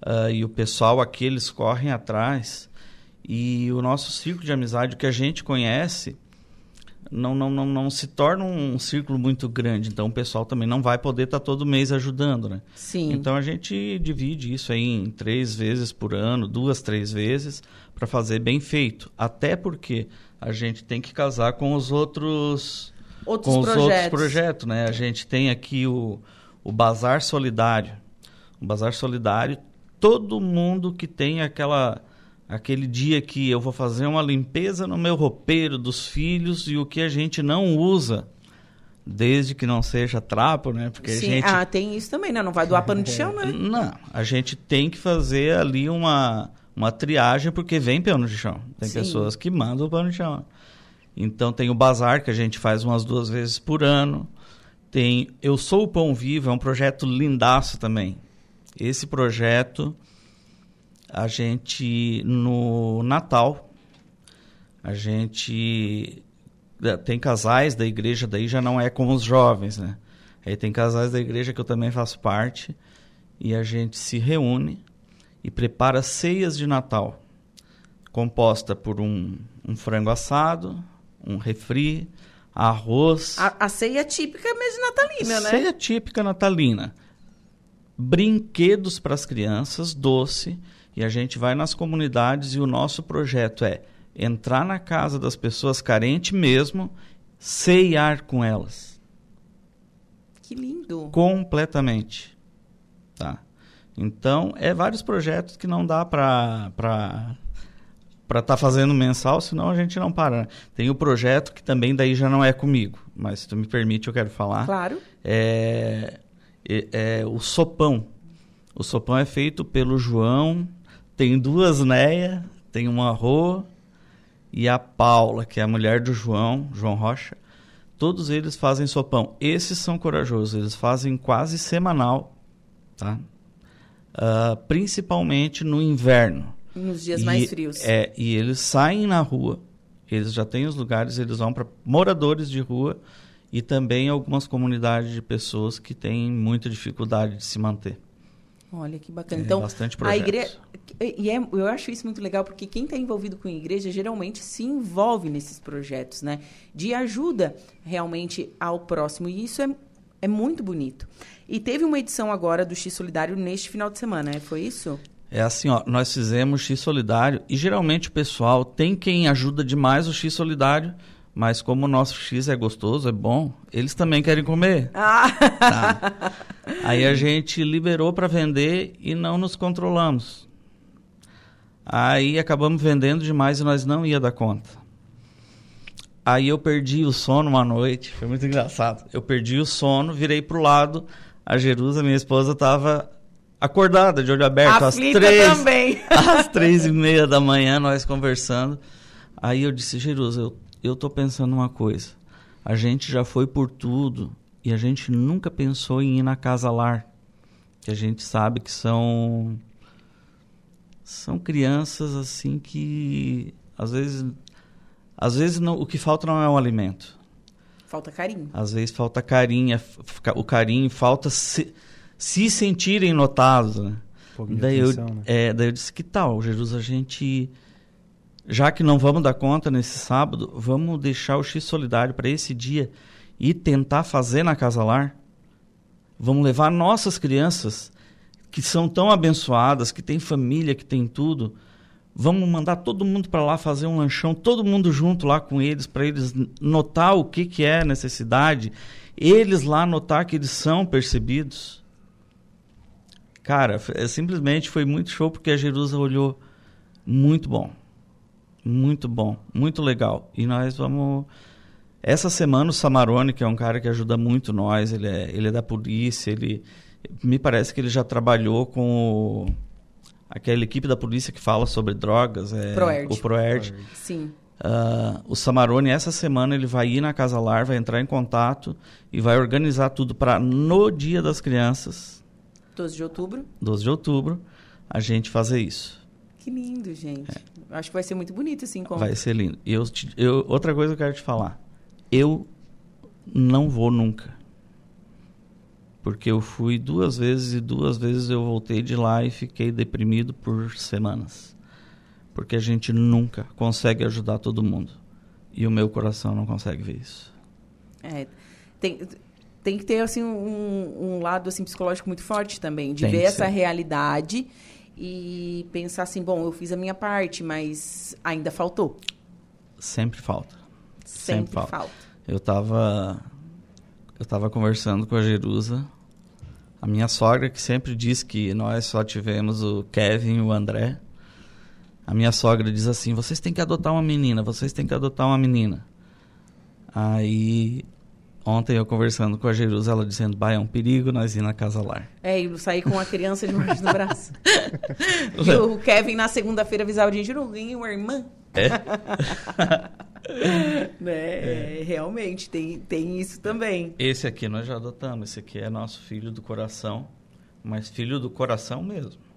[SPEAKER 6] Uh, e o pessoal aqui, eles correm atrás. E o nosso círculo de amizade, que a gente conhece, não, não, não, não se torna um círculo muito grande. Então, o pessoal também não vai poder estar tá todo mês ajudando, né?
[SPEAKER 1] Sim.
[SPEAKER 6] Então, a gente divide isso aí em três vezes por ano, duas, três vezes, para fazer bem feito. Até porque a gente tem que casar com os outros
[SPEAKER 1] outros
[SPEAKER 6] com
[SPEAKER 1] projetos.
[SPEAKER 6] os outros projetos, né? A gente tem aqui o, o Bazar Solidário. O Bazar Solidário, todo mundo que tem aquela aquele dia que eu vou fazer uma limpeza no meu roupeiro dos filhos e o que a gente não usa, desde que não seja trapo, né? Porque
[SPEAKER 1] Sim,
[SPEAKER 6] gente
[SPEAKER 1] ah, tem isso também, né? Não vai doar pano de chão, né?
[SPEAKER 6] Não, a gente tem que fazer ali uma uma triagem porque vem pano de chão. Tem
[SPEAKER 1] Sim.
[SPEAKER 6] pessoas que mandam o pano de chão. Então tem o bazar que a gente faz umas duas vezes por ano. Tem Eu Sou o Pão Vivo, é um projeto lindaço também. Esse projeto a gente no Natal a gente é, tem casais da igreja daí já não é com os jovens, né? Aí tem casais da igreja que eu também faço parte e a gente se reúne e prepara ceias de Natal composta por um, um frango assado, um refri, arroz.
[SPEAKER 1] A, a ceia típica mesmo natalina, né?
[SPEAKER 6] Ceia típica natalina. Brinquedos para as crianças, doce. E a gente vai nas comunidades e o nosso projeto é entrar na casa das pessoas carentes mesmo, ceiar com elas.
[SPEAKER 1] Que lindo.
[SPEAKER 6] Completamente. Tá? Então, é vários projetos que não dá para para estar tá fazendo mensal, senão a gente não para. né? Tem o projeto que também daí já não é comigo, mas se tu me permite eu quero falar.
[SPEAKER 1] Claro.
[SPEAKER 6] É, é, é o sopão. O sopão é feito pelo João, tem duas Neia, tem uma Rô e a Paula, que é a mulher do João, João Rocha. Todos eles fazem sopão. Esses são corajosos, eles fazem quase semanal, tá? Ah, principalmente no inverno.
[SPEAKER 1] Nos dias
[SPEAKER 6] E-
[SPEAKER 1] mais frios.
[SPEAKER 6] É, e eles saem na rua, eles já têm os lugares, eles vão para moradores de rua e também algumas comunidades de pessoas que têm muita dificuldade de se manter.
[SPEAKER 1] Olha que bacana.
[SPEAKER 6] É,
[SPEAKER 1] então,
[SPEAKER 6] bastante
[SPEAKER 1] a
[SPEAKER 6] projetos.
[SPEAKER 1] igreja. E é, eu acho isso muito legal, porque quem está envolvido com a igreja geralmente se envolve nesses projetos, né? De ajuda realmente ao próximo. E isso é, é muito bonito. E teve uma edição agora do X Solidário neste final de semana, né? Foi isso?
[SPEAKER 6] É assim, ó, nós fizemos X Solidário e geralmente o pessoal tem quem ajuda demais o X Solidário, mas como o nosso X é gostoso, é bom, eles também querem comer.
[SPEAKER 1] Ah!
[SPEAKER 6] Tá. Aí a gente liberou para vender e não nos controlamos. Aí acabamos vendendo demais e nós não ia dar conta. Aí eu perdi o sono uma noite, foi muito engraçado. Eu perdi o sono, virei pro lado, a Jerusa, minha esposa, estava acordada, de olho aberto, às três,
[SPEAKER 1] também.
[SPEAKER 6] às três e meia da manhã, nós conversando. Aí eu disse, Jerusa, eu, eu tô pensando uma coisa. A gente já foi por tudo e a gente nunca pensou em ir na casa lar. Que a gente sabe que são são crianças assim que às vezes às vezes não, o que falta não é o alimento.
[SPEAKER 1] Falta carinho.
[SPEAKER 6] Às vezes falta carinho, é o carinho, falta se, se sentirem notados, né?
[SPEAKER 7] Um
[SPEAKER 6] Daí eu,
[SPEAKER 7] atenção, né?
[SPEAKER 6] é, daí eu disse, que tal, Jesus, a gente, já que não vamos dar conta nesse sábado, vamos deixar o X Solidário para esse dia e tentar fazer na Casa Lar? Vamos levar nossas crianças, que são tão abençoadas, que têm família, que têm tudo, vamos mandar todo mundo para lá fazer um lanchão, todo mundo junto lá com eles, para eles notar o que, que é necessidade, eles lá notar que eles são percebidos. Cara, é, simplesmente foi muito show porque a Jerusa olhou muito bom. Muito bom, muito legal. E nós vamos. Essa semana o Samarone, que é um cara que ajuda muito nós, ele é, ele é da polícia, ele. Me parece que ele já trabalhou com o- aquela equipe da polícia que fala sobre drogas, é,
[SPEAKER 1] Proerd.
[SPEAKER 6] o Proerd.
[SPEAKER 1] Sim.
[SPEAKER 6] Ah, o Samarone, essa semana, ele vai ir na Casa Lar, vai entrar em contato e vai organizar tudo para no Dia das Crianças,
[SPEAKER 1] 12 de outubro.
[SPEAKER 6] 12 de outubro, a gente fazer isso.
[SPEAKER 1] Que lindo, gente. Acho que vai ser muito bonito esse encontro.
[SPEAKER 6] Vai ser lindo. E eu, te- eu, outra coisa que eu quero te falar. Eu não vou nunca. Porque eu fui duas vezes e duas vezes eu voltei de lá e fiquei deprimido por semanas. Porque a gente nunca consegue ajudar todo mundo. E o meu coração não consegue ver isso.
[SPEAKER 1] É, tem, tem que ter assim um, um lado assim psicológico muito forte também, de
[SPEAKER 6] Tem
[SPEAKER 1] ver essa realidade e pensar assim, bom, eu fiz a minha parte, mas ainda faltou.
[SPEAKER 6] Sempre falta.
[SPEAKER 1] Sempre,
[SPEAKER 6] falta.
[SPEAKER 1] falta.
[SPEAKER 6] Eu tava eu tava conversando com a Jerusa, a minha sogra que sempre diz que nós só tivemos o Kevin e o André. A minha sogra diz assim: "Vocês têm que adotar uma menina, vocês têm que adotar uma menina". Aí ontem eu conversando com a Jerusa, ela dizendo: "Bah, é um perigo nós ir na casa lar".
[SPEAKER 1] É, e sair com uma criança debaixo do braço. e o Kevin na segunda-feira avisava a não ganhei uma irmã. né? É, realmente, tem, tem isso também.
[SPEAKER 6] Esse aqui nós já adotamos, esse aqui é nosso filho do coração, mas filho do coração mesmo.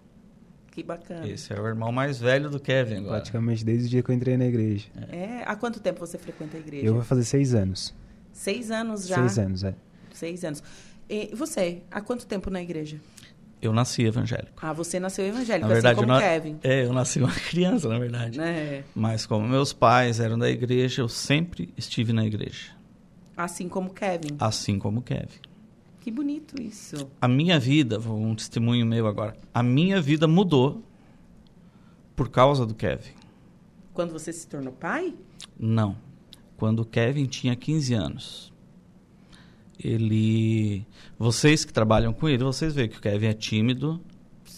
[SPEAKER 1] Que bacana.
[SPEAKER 6] Esse é o irmão mais velho do Kevin agora.
[SPEAKER 7] Praticamente desde o dia que eu entrei na igreja.
[SPEAKER 1] É, há quanto tempo você frequenta a igreja?
[SPEAKER 7] Eu vou fazer seis anos.
[SPEAKER 1] Seis anos já.
[SPEAKER 7] Seis anos, é.
[SPEAKER 1] Seis anos. E você, há quanto tempo na igreja?
[SPEAKER 6] Eu nasci evangélico.
[SPEAKER 1] Ah, você nasceu evangélico,
[SPEAKER 6] Na verdade,
[SPEAKER 1] assim como
[SPEAKER 6] eu, na-
[SPEAKER 1] Kevin.
[SPEAKER 6] é, eu nasci uma criança, na verdade.
[SPEAKER 1] Né?
[SPEAKER 6] Mas como meus pais eram da igreja, eu sempre estive na igreja.
[SPEAKER 1] Assim como Kevin.
[SPEAKER 6] Assim como Kevin.
[SPEAKER 1] Que bonito isso.
[SPEAKER 6] A minha vida, um testemunho meu agora. A minha vida mudou por causa do Kevin.
[SPEAKER 1] Quando você se tornou pai?
[SPEAKER 6] Não. Quando o Kevin tinha 15 anos. Ele. Vocês que trabalham com ele, vocês veem que o Kevin é tímido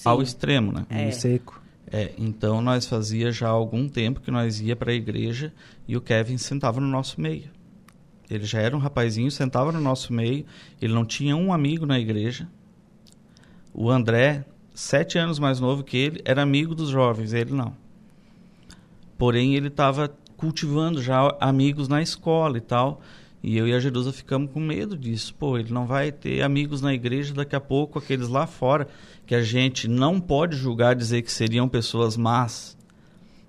[SPEAKER 6] ao extremo, né?
[SPEAKER 1] É.
[SPEAKER 7] Meio seco.
[SPEAKER 6] É, então nós fazia já algum tempo que nós ia para a igreja e o Kevin sentava no nosso meio. Ele já era um rapazinho, sentava no nosso meio. Ele não tinha um amigo na igreja. O André, sete anos mais novo que ele, era amigo dos jovens. Ele não. Porém, ele estava cultivando já amigos na escola e tal. E eu e a Jerusa ficamos com medo disso. Pô, ele não vai ter amigos na igreja daqui a pouco, aqueles lá fora, que a gente não pode julgar, dizer que seriam pessoas más.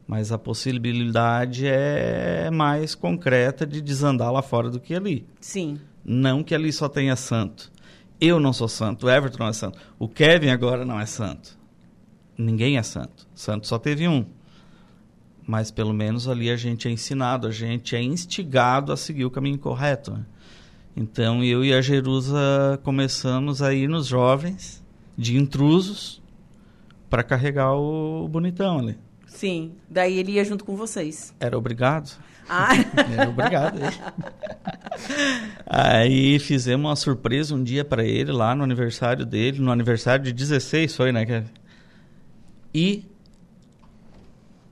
[SPEAKER 6] Mas a possibilidade é mais concreta de desandar lá fora do que ali.
[SPEAKER 1] Sim.
[SPEAKER 6] Não que ali só tenha santo. Eu não sou santo, o Everton não é santo. O Kevin agora não é santo. Ninguém é santo. Santo só teve um. Mas pelo menos ali a gente é ensinado, a gente é instigado a seguir o caminho correto. né? Então eu e a Jerusa começamos a ir nos jovens de intrusos para carregar o bonitão ali.
[SPEAKER 1] Sim. Daí ele ia junto com vocês.
[SPEAKER 6] Era obrigado.
[SPEAKER 1] Ah,
[SPEAKER 6] Era obrigado. Aí fizemos uma surpresa um dia para ele lá no aniversário dele, no aniversário de 16 foi, né, Kevin? E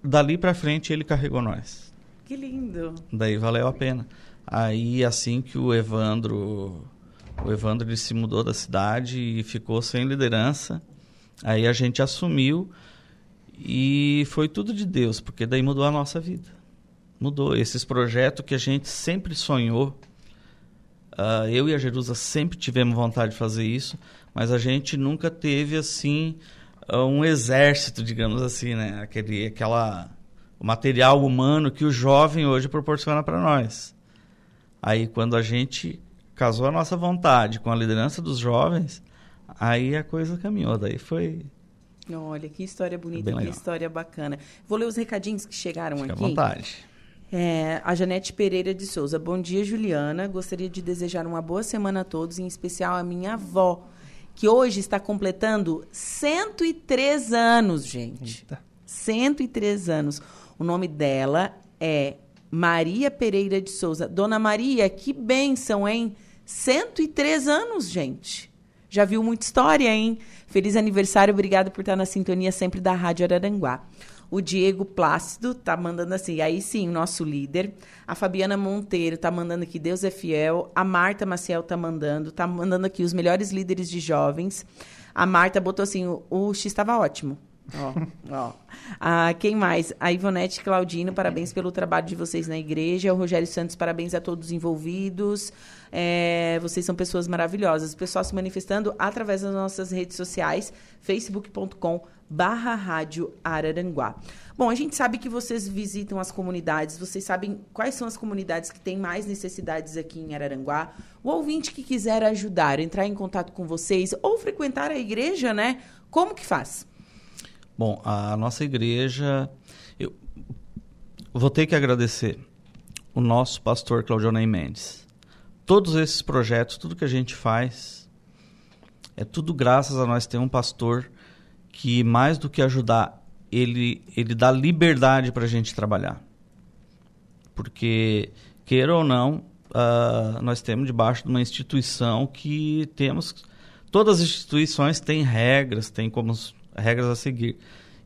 [SPEAKER 6] dali para frente ele carregou nós.
[SPEAKER 1] que lindo.
[SPEAKER 6] Daí valeu a pena. Aí assim que o Evandro o Evandro ele se mudou da cidade e ficou sem liderança, aí a gente assumiu e foi tudo de Deus, porque daí mudou a nossa vida. Mudou esses projetos que a gente sempre sonhou. ah, eu e a Jerusa sempre tivemos vontade de fazer isso, mas a gente nunca teve assim um exército, digamos assim, né? Aquele, aquela o material humano que o jovem hoje proporciona para nós. Aí quando a gente casou a nossa vontade com a liderança dos jovens, aí a coisa caminhou. Daí foi
[SPEAKER 1] Olha, que história bonita, que história bacana. Vou ler os recadinhos que chegaram
[SPEAKER 6] fica à
[SPEAKER 1] aqui.
[SPEAKER 6] vontade.
[SPEAKER 1] É, a Janete Pereira de Souza. Bom dia, Juliana. Gostaria de desejar uma boa semana a todos, em especial a minha avó, que hoje está completando 103 anos, gente.
[SPEAKER 7] Eita.
[SPEAKER 1] 103 anos. O nome dela é Maria Pereira de Souza. Dona Maria, que bênção, hein? 103 anos, gente. Já viu muita história, hein? Feliz aniversário, obrigada por estar na sintonia sempre da Rádio Araranguá. O Diego Plácido tá mandando assim, aí sim, o nosso líder. A Fabiana Monteiro tá mandando aqui, Deus é fiel. A Marta Maciel tá mandando, tá mandando aqui os melhores líderes de jovens. A Marta botou assim, o, o X estava ótimo. Ó, ó. Ah, quem mais? A Ivonete Claudino, parabéns pelo trabalho de vocês na igreja. O Rogério Santos, parabéns a todos os envolvidos. É, vocês são pessoas maravilhosas. O pessoal se manifestando através das nossas redes sociais, facebook.com barra Rádio Araranguá. Bom, a gente sabe que vocês visitam as comunidades, vocês sabem quais são as comunidades que têm mais necessidades aqui em Araranguá. O ouvinte que quiser ajudar, entrar em contato com vocês ou frequentar a igreja, né? Como que faz?
[SPEAKER 6] Bom, a nossa igreja, eu vou ter que agradecer o nosso pastor Claudionei Mendes. Todos esses projetos, tudo que a gente faz, é tudo graças a nós ter um pastor que mais do que ajudar, ele, ele dá liberdade para a gente trabalhar. Porque, queira ou não, uh, nós temos debaixo de uma instituição que temos... Todas as instituições têm regras, têm como regras a seguir.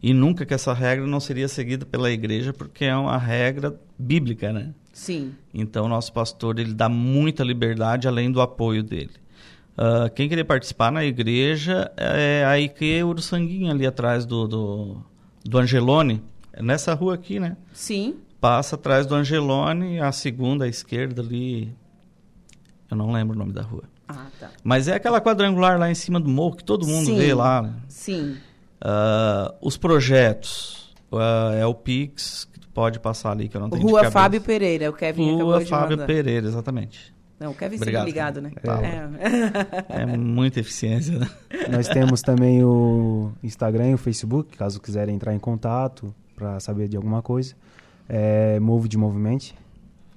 [SPEAKER 6] E nunca que essa regra não seria seguida pela igreja, porque é uma regra bíblica, né?
[SPEAKER 1] Sim.
[SPEAKER 6] Então, o nosso pastor, ele dá muita liberdade, além do apoio dele. Uh, quem querer participar na igreja é a Ike Uruçanguinha ali atrás do, do, do Angelone. É nessa rua aqui, né?
[SPEAKER 1] Sim.
[SPEAKER 6] Passa atrás do Angelone, a segunda à esquerda ali. Eu não lembro o nome da rua.
[SPEAKER 1] Ah, tá.
[SPEAKER 6] Mas é aquela quadrangular lá em cima do morro que todo mundo
[SPEAKER 1] Sim.
[SPEAKER 6] vê lá. Né?
[SPEAKER 1] Sim.
[SPEAKER 6] Uh, os projetos. Uh, é o Pix, que pode passar ali, que eu não tenho
[SPEAKER 1] Rua. Fábio Pereira, o Kevin
[SPEAKER 6] Rua
[SPEAKER 1] acabou de
[SPEAKER 6] Fábio
[SPEAKER 1] mandar.
[SPEAKER 6] Pereira, exatamente.
[SPEAKER 1] Não, o Kevin
[SPEAKER 6] Obrigado,
[SPEAKER 1] sempre ligado, né?
[SPEAKER 6] Tá.
[SPEAKER 1] É.
[SPEAKER 6] É muita eficiência, né?
[SPEAKER 7] Nós temos também o Instagram e o Facebook, caso quiserem entrar em contato para saber de alguma coisa. É Move de Movimento.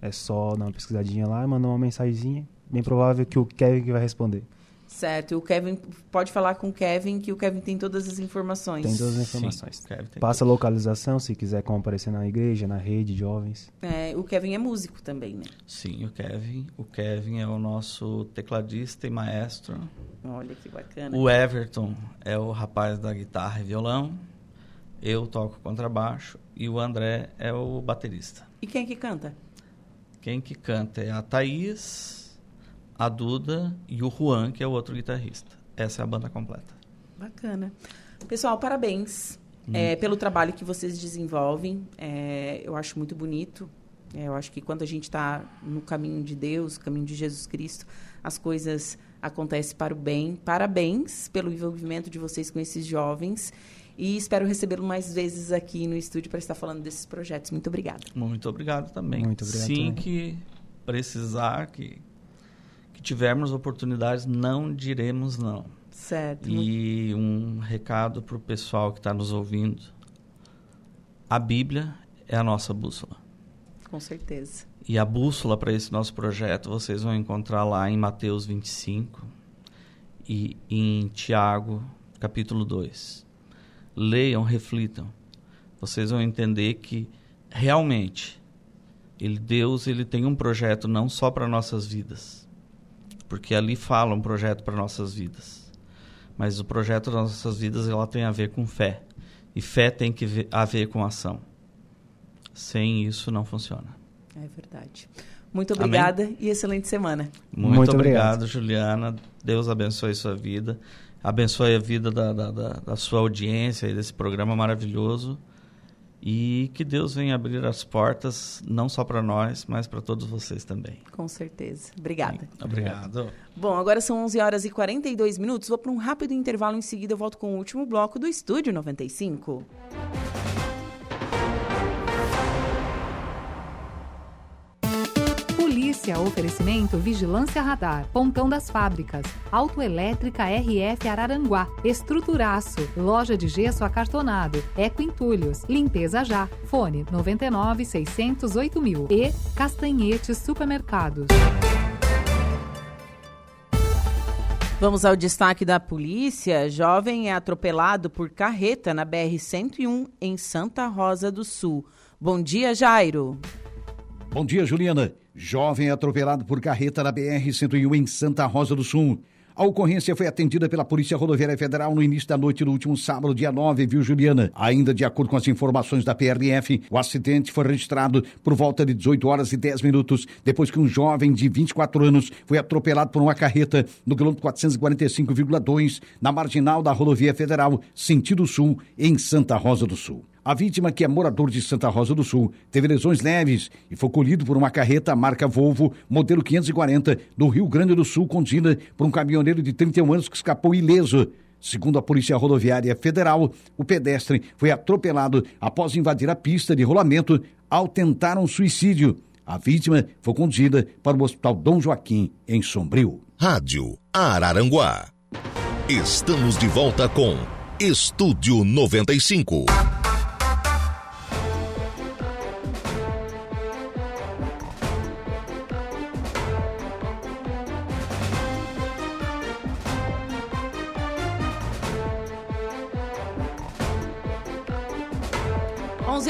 [SPEAKER 7] É só dar uma pesquisadinha lá e mandar uma mensagenzinha. Bem provável que o Kevin que vai responder.
[SPEAKER 1] Certo. E o Kevin pode falar com o Kevin que o Kevin tem todas as informações.
[SPEAKER 7] Tem todas as informações.
[SPEAKER 6] Sim, Kevin tem
[SPEAKER 7] Passa a localização se quiser comparecer na igreja, na rede, jovens.
[SPEAKER 1] É, o Kevin é músico também, né?
[SPEAKER 6] Sim, o Kevin. O Kevin é o nosso tecladista e maestro.
[SPEAKER 1] Olha que bacana.
[SPEAKER 6] O Everton é o rapaz da guitarra e violão. Eu toco contrabaixo. E o André é o baterista.
[SPEAKER 1] E quem é que canta?
[SPEAKER 6] Quem que canta é a Thaís, a Duda e o Juan, que é o outro guitarrista. Essa é a banda completa.
[SPEAKER 1] Bacana. Pessoal, parabéns é, pelo trabalho que vocês desenvolvem. É, eu acho muito bonito. É, eu acho que quando a gente está no caminho de Deus, caminho de Jesus Cristo, as coisas acontecem para o bem. Parabéns pelo envolvimento de vocês com esses jovens. E espero recebê-lo mais vezes aqui no estúdio para estar falando desses projetos. Muito obrigada.
[SPEAKER 6] Muito obrigado também.
[SPEAKER 7] Muito obrigado
[SPEAKER 6] Sim
[SPEAKER 7] também.
[SPEAKER 6] que precisar, que, que tivermos oportunidades, não diremos não.
[SPEAKER 1] Certo.
[SPEAKER 6] E um recado para o pessoal que está nos ouvindo. A Bíblia é a nossa bússola.
[SPEAKER 1] Com certeza.
[SPEAKER 6] E a bússola para esse nosso projeto vocês vão encontrar lá em Mateus 25 e em Tiago, capítulo 2. Leiam, reflitam. Vocês vão entender que realmente ele, Deus ele tem um projeto não só para nossas vidas, porque ali fala um projeto para nossas vidas, mas o projeto das nossas vidas ela tem a ver com fé e fé tem que ver, a ver com ação. Sem isso não funciona.
[SPEAKER 1] É verdade. Muito
[SPEAKER 6] Amém.
[SPEAKER 1] obrigada e excelente semana.
[SPEAKER 6] Muito,
[SPEAKER 7] Muito
[SPEAKER 6] obrigado,
[SPEAKER 7] obrigado.
[SPEAKER 6] Juliana. Deus abençoe sua vida. Abençoe a vida da, da, da, da sua audiência e desse programa maravilhoso. E que Deus venha abrir as portas, não só para nós, mas para todos vocês também.
[SPEAKER 1] Com certeza. Obrigada.
[SPEAKER 6] Obrigado.
[SPEAKER 1] Bom, agora são 11 horas e 42 minutos. Vou para um rápido intervalo. Em seguida, eu volto com o último bloco do Estúdio 95.
[SPEAKER 5] Polícia, oferecimento Vigilância Radar, Pontão das Fábricas, Autoelétrica RF Araranguá, Estruturaço, Loja de Gesso Acartonado, Eco Entulhos, Limpeza Já, Fone 99 608 mil e Castanhetes Supermercados.
[SPEAKER 1] Vamos ao destaque da polícia. Jovem é atropelado por carreta na BR-101 em Santa Rosa do Sul. Bom dia, Jairo.
[SPEAKER 8] Bom dia, Juliana. Jovem atropelado por carreta na BR-101 em Santa Rosa do Sul. A ocorrência foi atendida pela Polícia Rodoviária Federal no início da noite do último sábado, dia 9, viu, Juliana? Ainda de acordo com as informações da PRF, o acidente foi registrado por volta de 18 horas e 10 minutos, depois que um jovem de 24 anos foi atropelado por uma carreta no quilômetro 445,2, na marginal da Rodovia Federal, sentido sul, em Santa Rosa do Sul. A vítima, que é morador de Santa Rosa do Sul, teve lesões leves e foi colhido por uma carreta marca Volvo, modelo 540, do Rio Grande do Sul, conduzida por um caminhoneiro de 31 anos que escapou ileso. Segundo a Polícia Rodoviária Federal, o pedestre foi atropelado após invadir a pista de rolamento ao tentar um suicídio. A vítima foi conduzida para o Hospital Dom Joaquim, em Sombrio.
[SPEAKER 9] Rádio Araranguá. Estamos de volta com Estúdio 95.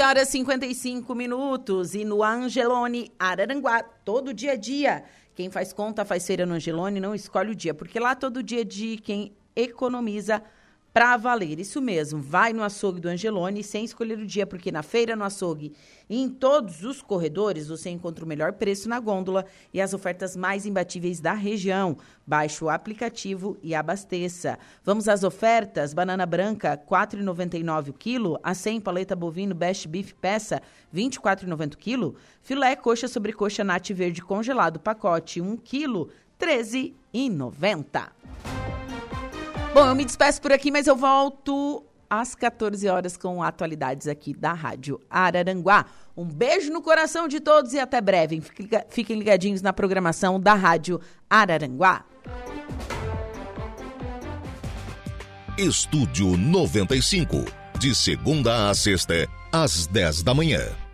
[SPEAKER 1] Horas e 55 minutos e no Angelone Araranguá, todo dia a dia. Quem faz conta faz feira no Angelone, não escolhe o dia, porque lá todo dia de quem economiza para valer. Isso mesmo, vai no açougue do Angelone sem escolher o dia, porque na feira, no açougue e em todos os corredores você encontra o melhor preço na gôndola e as ofertas mais imbatíveis da região. Baixe o aplicativo e abasteça. Vamos às ofertas: banana branca, R$ 4,99 o quilo, a 100 paleta bovino Best Beef peça, R$ 24,90 o quilo, filé coxa sobre coxa nat verde congelado pacote 1 quilo, R$ 13,90. Bom, eu me despeço por aqui, mas eu volto às 14 horas com atualidades aqui da Rádio Araranguá. Um beijo no coração de todos e até breve. Fiquem ligadinhos na programação da Rádio Araranguá.
[SPEAKER 9] Estúdio 95, de segunda a sexta, às 10 da manhã.